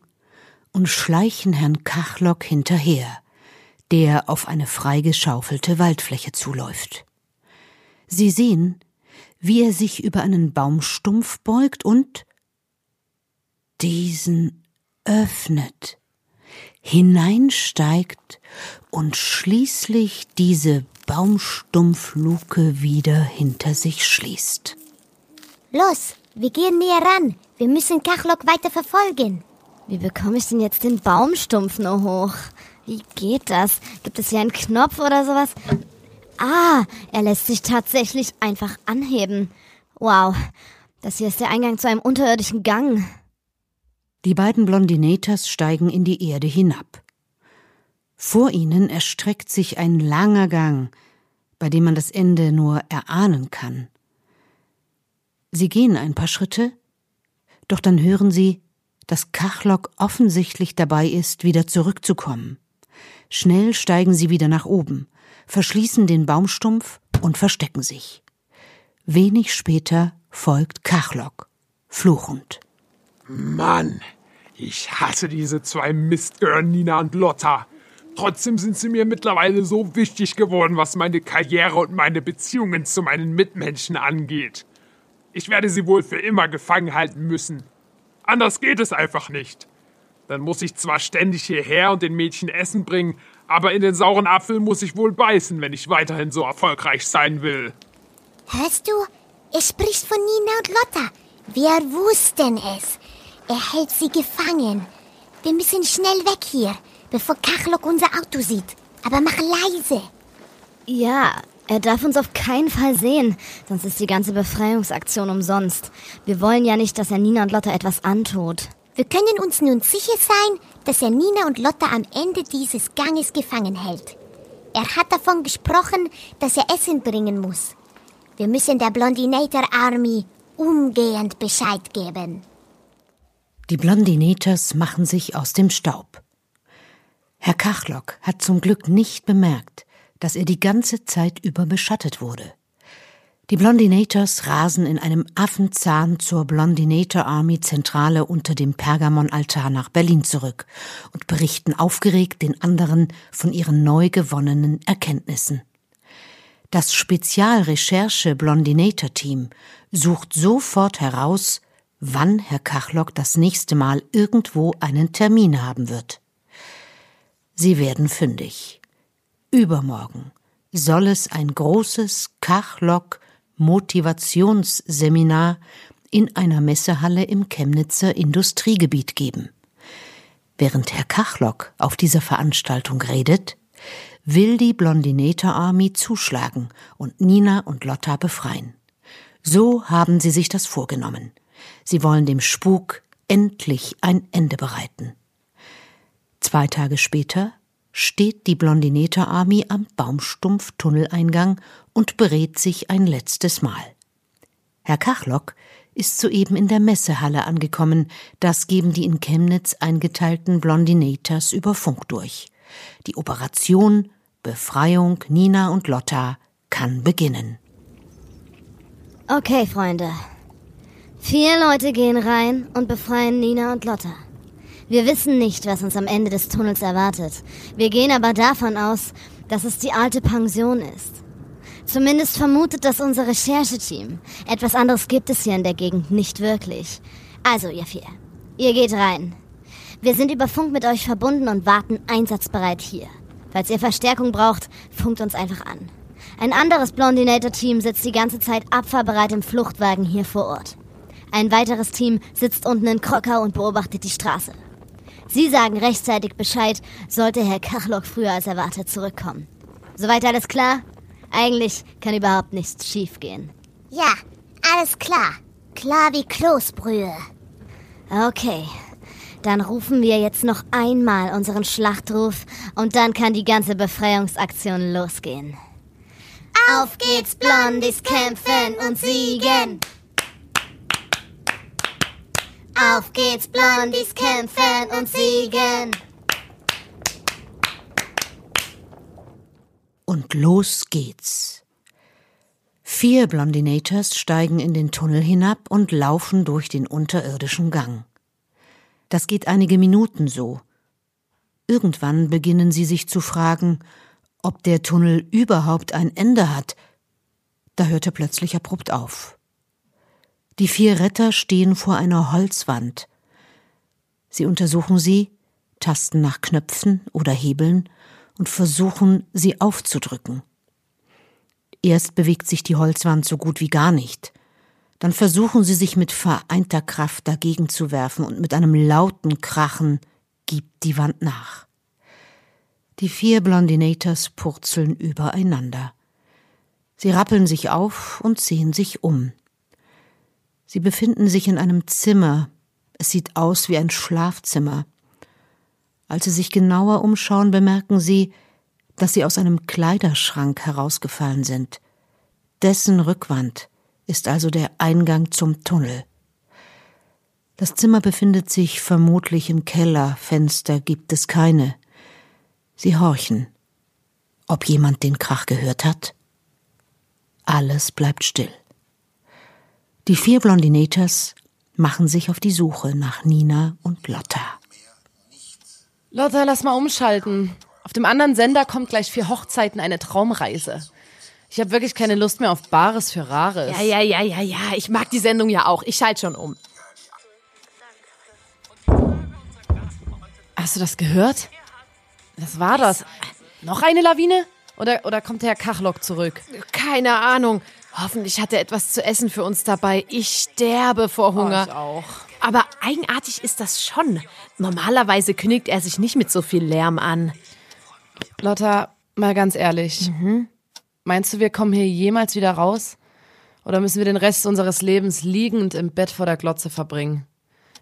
und schleichen Herrn Kachlock hinterher, der auf eine freigeschaufelte Waldfläche zuläuft. Sie sehen, wie er sich über einen Baumstumpf beugt und diesen öffnet, hineinsteigt und schließlich diese Baumstumpfluke wieder hinter sich schließt. Los, wir gehen näher ran. Wir müssen Kachlok weiter verfolgen. Wie bekomme ich denn jetzt den Baumstumpf nur hoch? Wie geht das? Gibt es hier einen Knopf oder sowas? Ah, er lässt sich tatsächlich einfach anheben. Wow, das hier ist der Eingang zu einem unterirdischen Gang. Die beiden Blondinators steigen in die Erde hinab. Vor ihnen erstreckt sich ein langer Gang, bei dem man das Ende nur erahnen kann. Sie gehen ein paar Schritte, doch dann hören sie, dass Kachlock offensichtlich dabei ist, wieder zurückzukommen. Schnell steigen sie wieder nach oben, verschließen den Baumstumpf und verstecken sich. Wenig später folgt Kachlock, fluchend. Mann, ich hasse diese zwei Mistgirlen Nina und Lotta. Trotzdem sind sie mir mittlerweile so wichtig geworden, was meine Karriere und meine Beziehungen zu meinen Mitmenschen angeht. Ich werde sie wohl für immer gefangen halten müssen. Anders geht es einfach nicht. Dann muss ich zwar ständig hierher und den Mädchen Essen bringen, aber in den sauren Apfel muss ich wohl beißen, wenn ich weiterhin so erfolgreich sein will. Hörst du? Er spricht von Nina und Lotta. Wir wussten es. Er hält sie gefangen. Wir müssen schnell weg hier, bevor Kachlok unser Auto sieht. Aber mach leise. Ja, er darf uns auf keinen Fall sehen, sonst ist die ganze Befreiungsaktion umsonst. Wir wollen ja nicht, dass er Nina und Lotta etwas antut. Wir können uns nun sicher sein, dass er Nina und Lotta am Ende dieses Ganges gefangen hält. Er hat davon gesprochen, dass er Essen bringen muss. Wir müssen der Blondinator Army umgehend Bescheid geben. Die Blondinators machen sich aus dem Staub. Herr Kachlock hat zum Glück nicht bemerkt, dass er die ganze Zeit über beschattet wurde. Die Blondinators rasen in einem Affenzahn zur Blondinator Army Zentrale unter dem Pergamonaltar nach Berlin zurück und berichten aufgeregt den anderen von ihren neu gewonnenen Erkenntnissen. Das Spezialrecherche Blondinator Team sucht sofort heraus, wann Herr Kachlock das nächste Mal irgendwo einen Termin haben wird. Sie werden fündig. Übermorgen soll es ein großes Kachlock Motivationsseminar in einer Messehalle im Chemnitzer Industriegebiet geben. Während Herr Kachlock auf dieser Veranstaltung redet, will die Blondinator Army zuschlagen und Nina und Lotta befreien. So haben sie sich das vorgenommen. Sie wollen dem Spuk endlich ein Ende bereiten. Zwei Tage später steht die Blondinator Army am Baumstumpf-Tunneleingang und berät sich ein letztes Mal. Herr Kachlock ist soeben in der Messehalle angekommen, das geben die in Chemnitz eingeteilten Blondinators über Funk durch. Die Operation Befreiung Nina und Lotta kann beginnen. Okay, Freunde. Vier Leute gehen rein und befreien Nina und Lotta. Wir wissen nicht, was uns am Ende des Tunnels erwartet. Wir gehen aber davon aus, dass es die alte Pension ist. Zumindest vermutet das unser Rechercheteam. Etwas anderes gibt es hier in der Gegend nicht wirklich. Also, ihr vier. Ihr geht rein. Wir sind über Funk mit euch verbunden und warten einsatzbereit hier. Falls ihr Verstärkung braucht, funkt uns einfach an. Ein anderes Blondinator-Team sitzt die ganze Zeit abfahrbereit im Fluchtwagen hier vor Ort. Ein weiteres Team sitzt unten in Krocker und beobachtet die Straße. Sie sagen rechtzeitig Bescheid, sollte Herr Kachlock früher als erwartet zurückkommen. Soweit alles klar? Eigentlich kann überhaupt nichts schiefgehen. Ja, alles klar. Klar wie Kloßbrühe. Okay, dann rufen wir jetzt noch einmal unseren Schlachtruf und dann kann die ganze Befreiungsaktion losgehen. Auf geht's, Blondies kämpfen und siegen. Auf geht's, Blondies kämpfen und siegen. Und los geht's. Vier Blondinators steigen in den Tunnel hinab und laufen durch den unterirdischen Gang. Das geht einige Minuten so. Irgendwann beginnen sie sich zu fragen, ob der Tunnel überhaupt ein Ende hat. Da hört er plötzlich abrupt auf. Die vier Retter stehen vor einer Holzwand. Sie untersuchen sie, tasten nach Knöpfen oder Hebeln und versuchen, sie aufzudrücken. Erst bewegt sich die Holzwand so gut wie gar nicht. Dann versuchen sie sich mit vereinter Kraft dagegen zu werfen und mit einem lauten Krachen gibt die Wand nach. Die vier Blondinators purzeln übereinander. Sie rappeln sich auf und sehen sich um. Sie befinden sich in einem Zimmer. Es sieht aus wie ein Schlafzimmer. Als sie sich genauer umschauen, bemerken sie, dass sie aus einem Kleiderschrank herausgefallen sind. Dessen Rückwand ist also der Eingang zum Tunnel. Das Zimmer befindet sich vermutlich im Keller, Fenster gibt es keine. Sie horchen. Ob jemand den Krach gehört hat? Alles bleibt still. Die vier Blondinators machen sich auf die Suche nach Nina und Lotta. Lotta, lass mal umschalten. Auf dem anderen Sender kommt gleich für Hochzeiten eine Traumreise. Ich habe wirklich keine Lust mehr auf Bares für Rares. Ja, ja, ja, ja, ja. Ich mag die Sendung ja auch. Ich schalte schon um. Hast du das gehört? Was war das? Noch eine Lawine? Oder, oder kommt Herr Kachlock zurück? Keine Ahnung. Hoffentlich hat er etwas zu essen für uns dabei. Ich sterbe vor Hunger. Oh, ich auch. Aber eigenartig ist das schon. Normalerweise kündigt er sich nicht mit so viel Lärm an. Lotta, mal ganz ehrlich. Meinst du, wir kommen hier jemals wieder raus? Oder müssen wir den Rest unseres Lebens liegend im Bett vor der Glotze verbringen?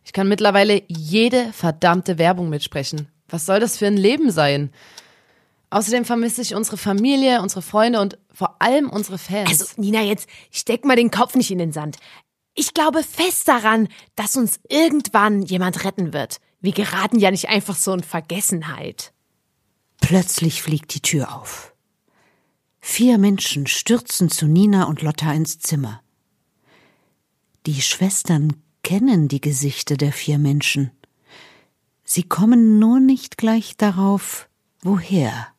Ich kann mittlerweile jede verdammte Werbung mitsprechen. Was soll das für ein Leben sein? Außerdem vermisse ich unsere Familie, unsere Freunde und vor allem unsere Fans. Also, Nina, jetzt steck mal den Kopf nicht in den Sand. Ich glaube fest daran, dass uns irgendwann jemand retten wird. Wir geraten ja nicht einfach so in Vergessenheit. Plötzlich fliegt die Tür auf. Vier Menschen stürzen zu Nina und Lotta ins Zimmer. Die Schwestern kennen die Gesichter der vier Menschen. Sie kommen nur nicht gleich darauf, woher.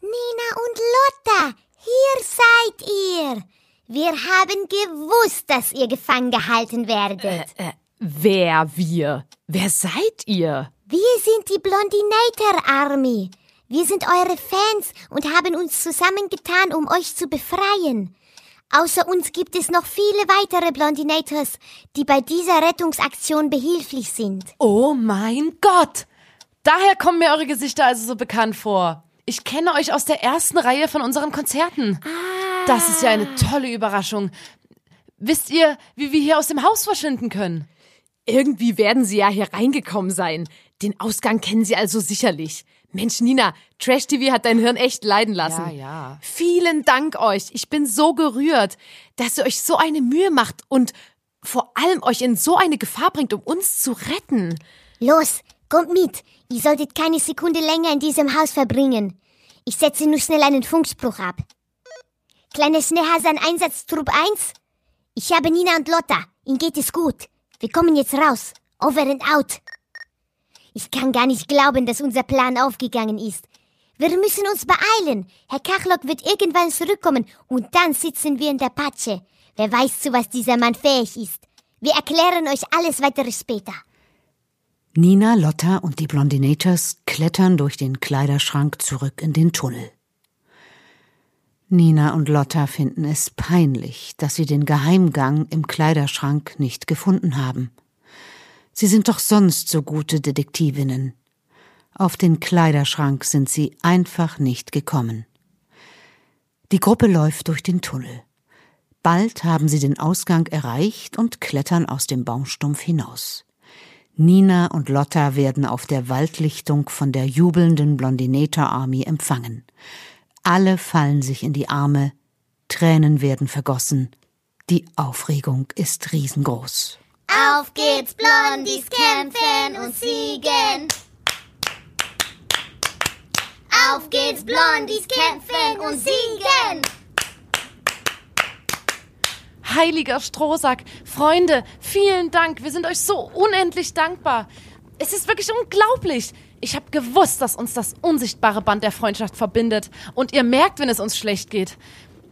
Nina und Lotta, hier seid ihr. Wir haben gewusst, dass ihr gefangen gehalten werdet. Äh, wer wir? Wer seid ihr? Wir sind die Blondinator Army. Wir sind eure Fans und haben uns zusammengetan, um euch zu befreien. Außer uns gibt es noch viele weitere Blondinators, die bei dieser Rettungsaktion behilflich sind. Oh mein Gott! Daher kommen mir eure Gesichter also so bekannt vor. Ich kenne euch aus der ersten Reihe von unseren Konzerten. Das ist ja eine tolle Überraschung. Wisst ihr, wie wir hier aus dem Haus verschwinden können? Irgendwie werden sie ja hier reingekommen sein. Den Ausgang kennen sie also sicherlich. Mensch, Nina, Trash TV hat dein Hirn echt leiden lassen. Ja, ja. Vielen Dank euch. Ich bin so gerührt, dass ihr euch so eine Mühe macht und vor allem euch in so eine Gefahr bringt, um uns zu retten. Los, kommt mit. Ihr solltet keine Sekunde länger in diesem Haus verbringen. Ich setze nur schnell einen Funkspruch ab. Kleine Schneehasan Einsatztrupp 1. Ich habe Nina und Lotta. Ihnen geht es gut. Wir kommen jetzt raus. Over and out. Ich kann gar nicht glauben, dass unser Plan aufgegangen ist. Wir müssen uns beeilen. Herr Kachlock wird irgendwann zurückkommen und dann sitzen wir in der Patsche. Wer weiß, zu was dieser Mann fähig ist. Wir erklären euch alles weitere später. Nina, Lotta und die Blondinators klettern durch den Kleiderschrank zurück in den Tunnel. Nina und Lotta finden es peinlich, dass sie den Geheimgang im Kleiderschrank nicht gefunden haben. Sie sind doch sonst so gute Detektivinnen. Auf den Kleiderschrank sind sie einfach nicht gekommen. Die Gruppe läuft durch den Tunnel. Bald haben sie den Ausgang erreicht und klettern aus dem Baumstumpf hinaus. Nina und Lotta werden auf der Waldlichtung von der jubelnden Blondinator Army empfangen. Alle fallen sich in die Arme, Tränen werden vergossen. Die Aufregung ist riesengroß. Auf geht's, Blondies kämpfen und siegen. Auf geht's, Blondies kämpfen und siegen. Heiliger Strohsack, Freunde, vielen Dank. Wir sind euch so unendlich dankbar. Es ist wirklich unglaublich. Ich habe gewusst, dass uns das unsichtbare Band der Freundschaft verbindet. Und ihr merkt, wenn es uns schlecht geht.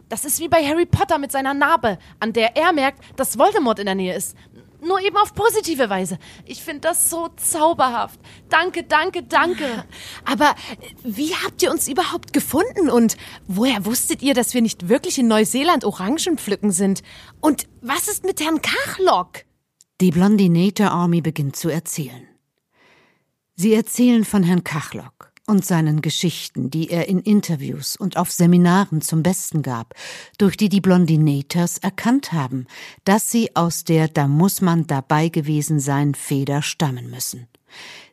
Das ist wie bei Harry Potter mit seiner Narbe, an der er merkt, dass Voldemort in der Nähe ist. Nur eben auf positive Weise. Ich finde das so zauberhaft. Danke, danke, danke. <laughs> Aber wie habt ihr uns überhaupt gefunden und woher wusstet ihr, dass wir nicht wirklich in Neuseeland Orangen pflücken sind? Und was ist mit Herrn Kachlock? Die Blondinator Army beginnt zu erzählen. Sie erzählen von Herrn Kachlock und seinen Geschichten, die er in Interviews und auf Seminaren zum Besten gab, durch die die Blondinators erkannt haben, dass sie aus der Da muss man dabei gewesen sein Feder stammen müssen.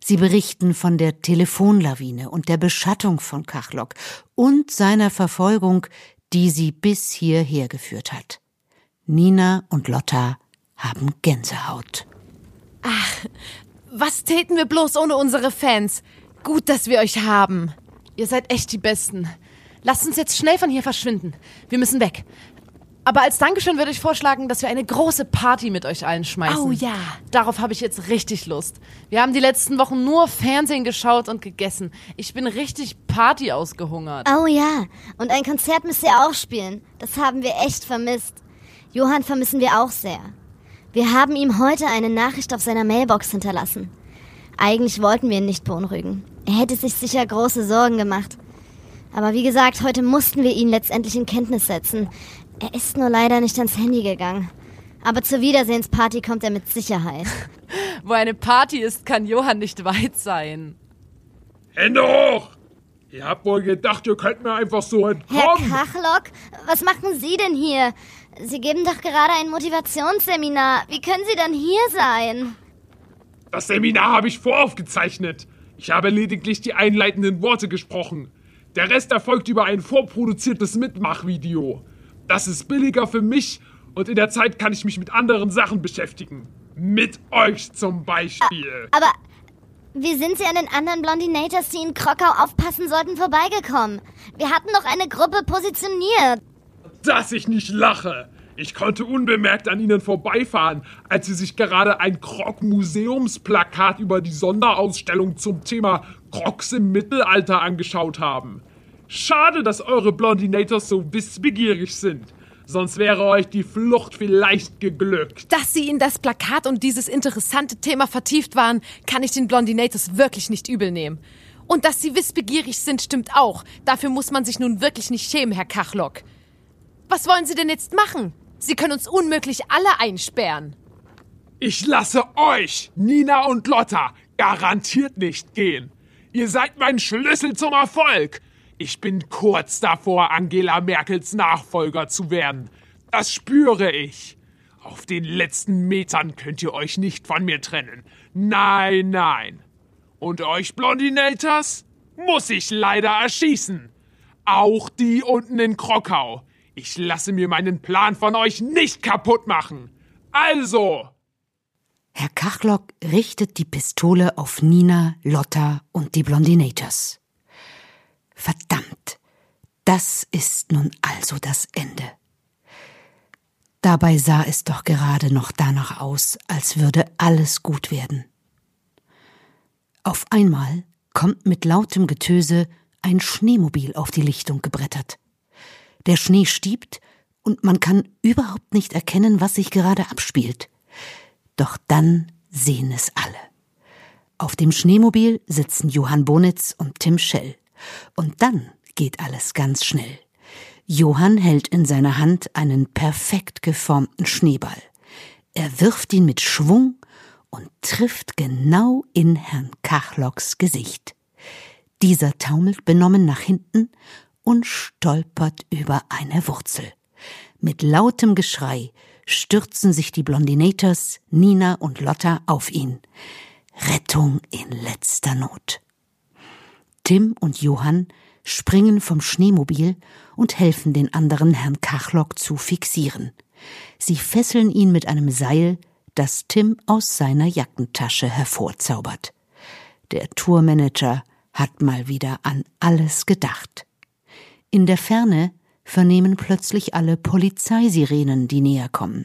Sie berichten von der Telefonlawine und der Beschattung von Kachlock und seiner Verfolgung, die sie bis hierher geführt hat. Nina und Lotta haben Gänsehaut. Was täten wir bloß ohne unsere Fans? Gut, dass wir euch haben. Ihr seid echt die Besten. Lasst uns jetzt schnell von hier verschwinden. Wir müssen weg. Aber als Dankeschön würde ich vorschlagen, dass wir eine große Party mit euch allen schmeißen. Oh ja. Darauf habe ich jetzt richtig Lust. Wir haben die letzten Wochen nur Fernsehen geschaut und gegessen. Ich bin richtig Party ausgehungert. Oh ja, und ein Konzert müsst ihr auch spielen. Das haben wir echt vermisst. Johann vermissen wir auch sehr. Wir haben ihm heute eine Nachricht auf seiner Mailbox hinterlassen. Eigentlich wollten wir ihn nicht beunruhigen. Er hätte sich sicher große Sorgen gemacht. Aber wie gesagt, heute mussten wir ihn letztendlich in Kenntnis setzen. Er ist nur leider nicht ans Handy gegangen. Aber zur Wiedersehensparty kommt er mit Sicherheit. <laughs> Wo eine Party ist, kann Johann nicht weit sein. Hände hoch! Ihr habt wohl gedacht, ihr könnt mir einfach so Herr entkommen. Kachlock, was machen Sie denn hier? Sie geben doch gerade ein Motivationsseminar. Wie können Sie denn hier sein? Das Seminar habe ich voraufgezeichnet. Ich habe lediglich die einleitenden Worte gesprochen. Der Rest erfolgt über ein vorproduziertes Mitmachvideo. Das ist billiger für mich und in der Zeit kann ich mich mit anderen Sachen beschäftigen. Mit euch zum Beispiel. Aber wie sind Sie an den anderen Blondinators, die in Krokau aufpassen sollten, vorbeigekommen? Wir hatten doch eine Gruppe positioniert. Dass ich nicht lache. Ich konnte unbemerkt an ihnen vorbeifahren, als sie sich gerade ein Krog-Museumsplakat über die Sonderausstellung zum Thema Krogs im Mittelalter angeschaut haben. Schade, dass eure Blondinators so wissbegierig sind. sonst wäre euch die Flucht vielleicht geglückt. Dass sie in das Plakat und dieses interessante Thema vertieft waren, kann ich den Blondinators wirklich nicht übel nehmen. Und dass sie wissbegierig sind, stimmt auch. Dafür muss man sich nun wirklich nicht schämen, Herr Kachlock. Was wollen Sie denn jetzt machen? Sie können uns unmöglich alle einsperren. Ich lasse euch, Nina und Lotta, garantiert nicht gehen. Ihr seid mein Schlüssel zum Erfolg. Ich bin kurz davor, Angela Merkels Nachfolger zu werden. Das spüre ich. Auf den letzten Metern könnt ihr euch nicht von mir trennen. Nein, nein. Und euch Blondinators muss ich leider erschießen. Auch die unten in Krokau. Ich lasse mir meinen Plan von euch nicht kaputt machen. Also, Herr Kachlock richtet die Pistole auf Nina, Lotta und die Blondinators. Verdammt, das ist nun also das Ende. Dabei sah es doch gerade noch danach aus, als würde alles gut werden. Auf einmal kommt mit lautem Getöse ein Schneemobil auf die Lichtung gebrettert. Der Schnee stiebt und man kann überhaupt nicht erkennen, was sich gerade abspielt. Doch dann sehen es alle. Auf dem Schneemobil sitzen Johann Bonitz und Tim Schell. Und dann geht alles ganz schnell. Johann hält in seiner Hand einen perfekt geformten Schneeball. Er wirft ihn mit Schwung und trifft genau in Herrn Kachlocks Gesicht. Dieser taumelt benommen nach hinten und stolpert über eine Wurzel. Mit lautem Geschrei stürzen sich die Blondinators, Nina und Lotta auf ihn. Rettung in letzter Not. Tim und Johann springen vom Schneemobil und helfen den anderen Herrn Kachlock zu fixieren. Sie fesseln ihn mit einem Seil, das Tim aus seiner Jackentasche hervorzaubert. Der Tourmanager hat mal wieder an alles gedacht. In der Ferne vernehmen plötzlich alle Polizeisirenen, die näher kommen.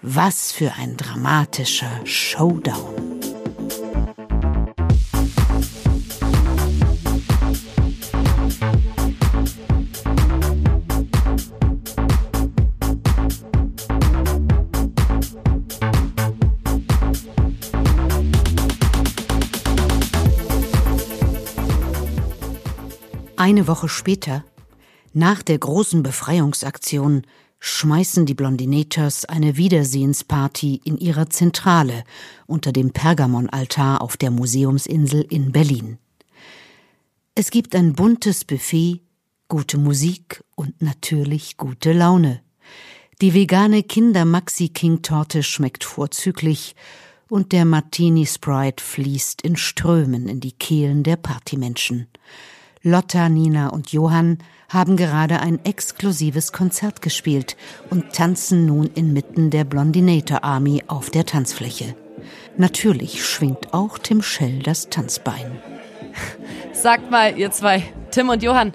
Was für ein dramatischer Showdown. Eine Woche später, nach der großen Befreiungsaktion, schmeißen die Blondinators eine Wiedersehensparty in ihrer Zentrale unter dem Pergamonaltar auf der Museumsinsel in Berlin. Es gibt ein buntes Buffet, gute Musik und natürlich gute Laune. Die vegane Kinder-Maxi-King-Torte schmeckt vorzüglich und der Martini Sprite fließt in Strömen in die Kehlen der Partymenschen. Lotta, Nina und Johann haben gerade ein exklusives Konzert gespielt und tanzen nun inmitten der Blondinator Army auf der Tanzfläche. Natürlich schwingt auch Tim Schell das Tanzbein. Sagt mal, ihr zwei, Tim und Johann,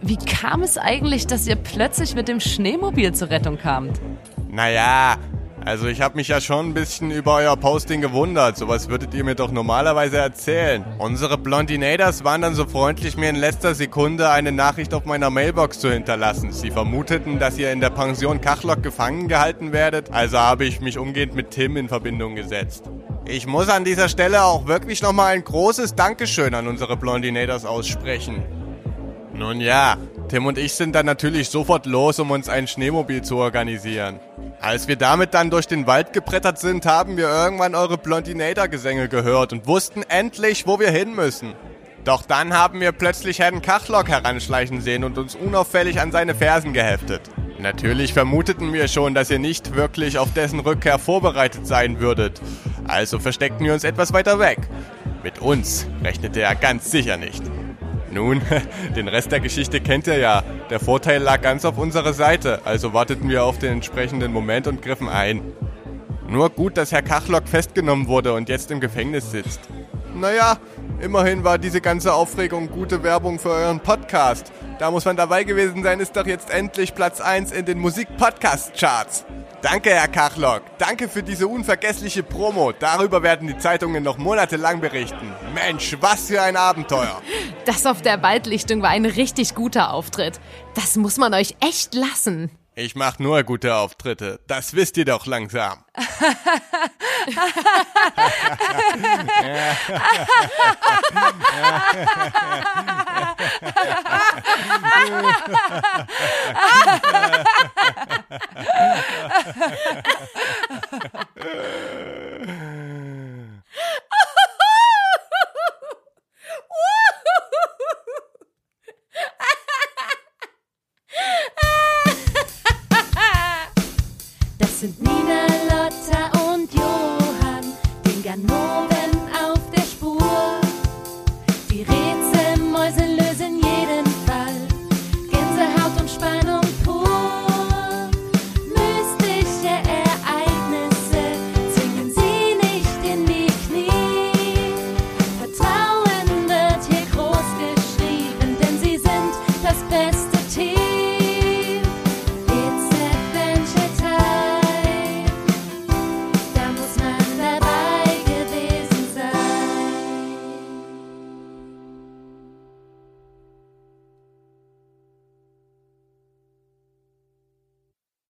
wie kam es eigentlich, dass ihr plötzlich mit dem Schneemobil zur Rettung kamt? Naja, also ich habe mich ja schon ein bisschen über euer Posting gewundert. Sowas würdet ihr mir doch normalerweise erzählen. Unsere Blondinators waren dann so freundlich, mir in letzter Sekunde eine Nachricht auf meiner Mailbox zu hinterlassen. Sie vermuteten, dass ihr in der Pension Kachlock gefangen gehalten werdet, also habe ich mich umgehend mit Tim in Verbindung gesetzt. Ich muss an dieser Stelle auch wirklich nochmal ein großes Dankeschön an unsere Blondinators aussprechen. Nun ja, Tim und ich sind dann natürlich sofort los, um uns ein Schneemobil zu organisieren. Als wir damit dann durch den Wald gebrettert sind, haben wir irgendwann eure Blondinator-Gesänge gehört und wussten endlich, wo wir hin müssen. Doch dann haben wir plötzlich Herrn Kachlock heranschleichen sehen und uns unauffällig an seine Fersen geheftet. Natürlich vermuteten wir schon, dass ihr nicht wirklich auf dessen Rückkehr vorbereitet sein würdet. Also versteckten wir uns etwas weiter weg. Mit uns rechnete er ganz sicher nicht. Nun, <laughs> den Rest der Geschichte kennt ihr ja. Der Vorteil lag ganz auf unserer Seite, also warteten wir auf den entsprechenden Moment und griffen ein. Nur gut, dass Herr Kachlock festgenommen wurde und jetzt im Gefängnis sitzt. Naja, immerhin war diese ganze Aufregung gute Werbung für euren Podcast. Da muss man dabei gewesen sein, ist doch jetzt endlich Platz 1 in den Musik-Podcast-Charts. Danke, Herr Kachlock. Danke für diese unvergessliche Promo. Darüber werden die Zeitungen noch monatelang berichten. Mensch, was für ein Abenteuer. Das auf der Waldlichtung war ein richtig guter Auftritt. Das muss man euch echt lassen. Ich mach nur gute Auftritte. Das wisst ihr doch langsam. <laughs> <laughs> sind Nina, Lotta und Johann, den Ganoven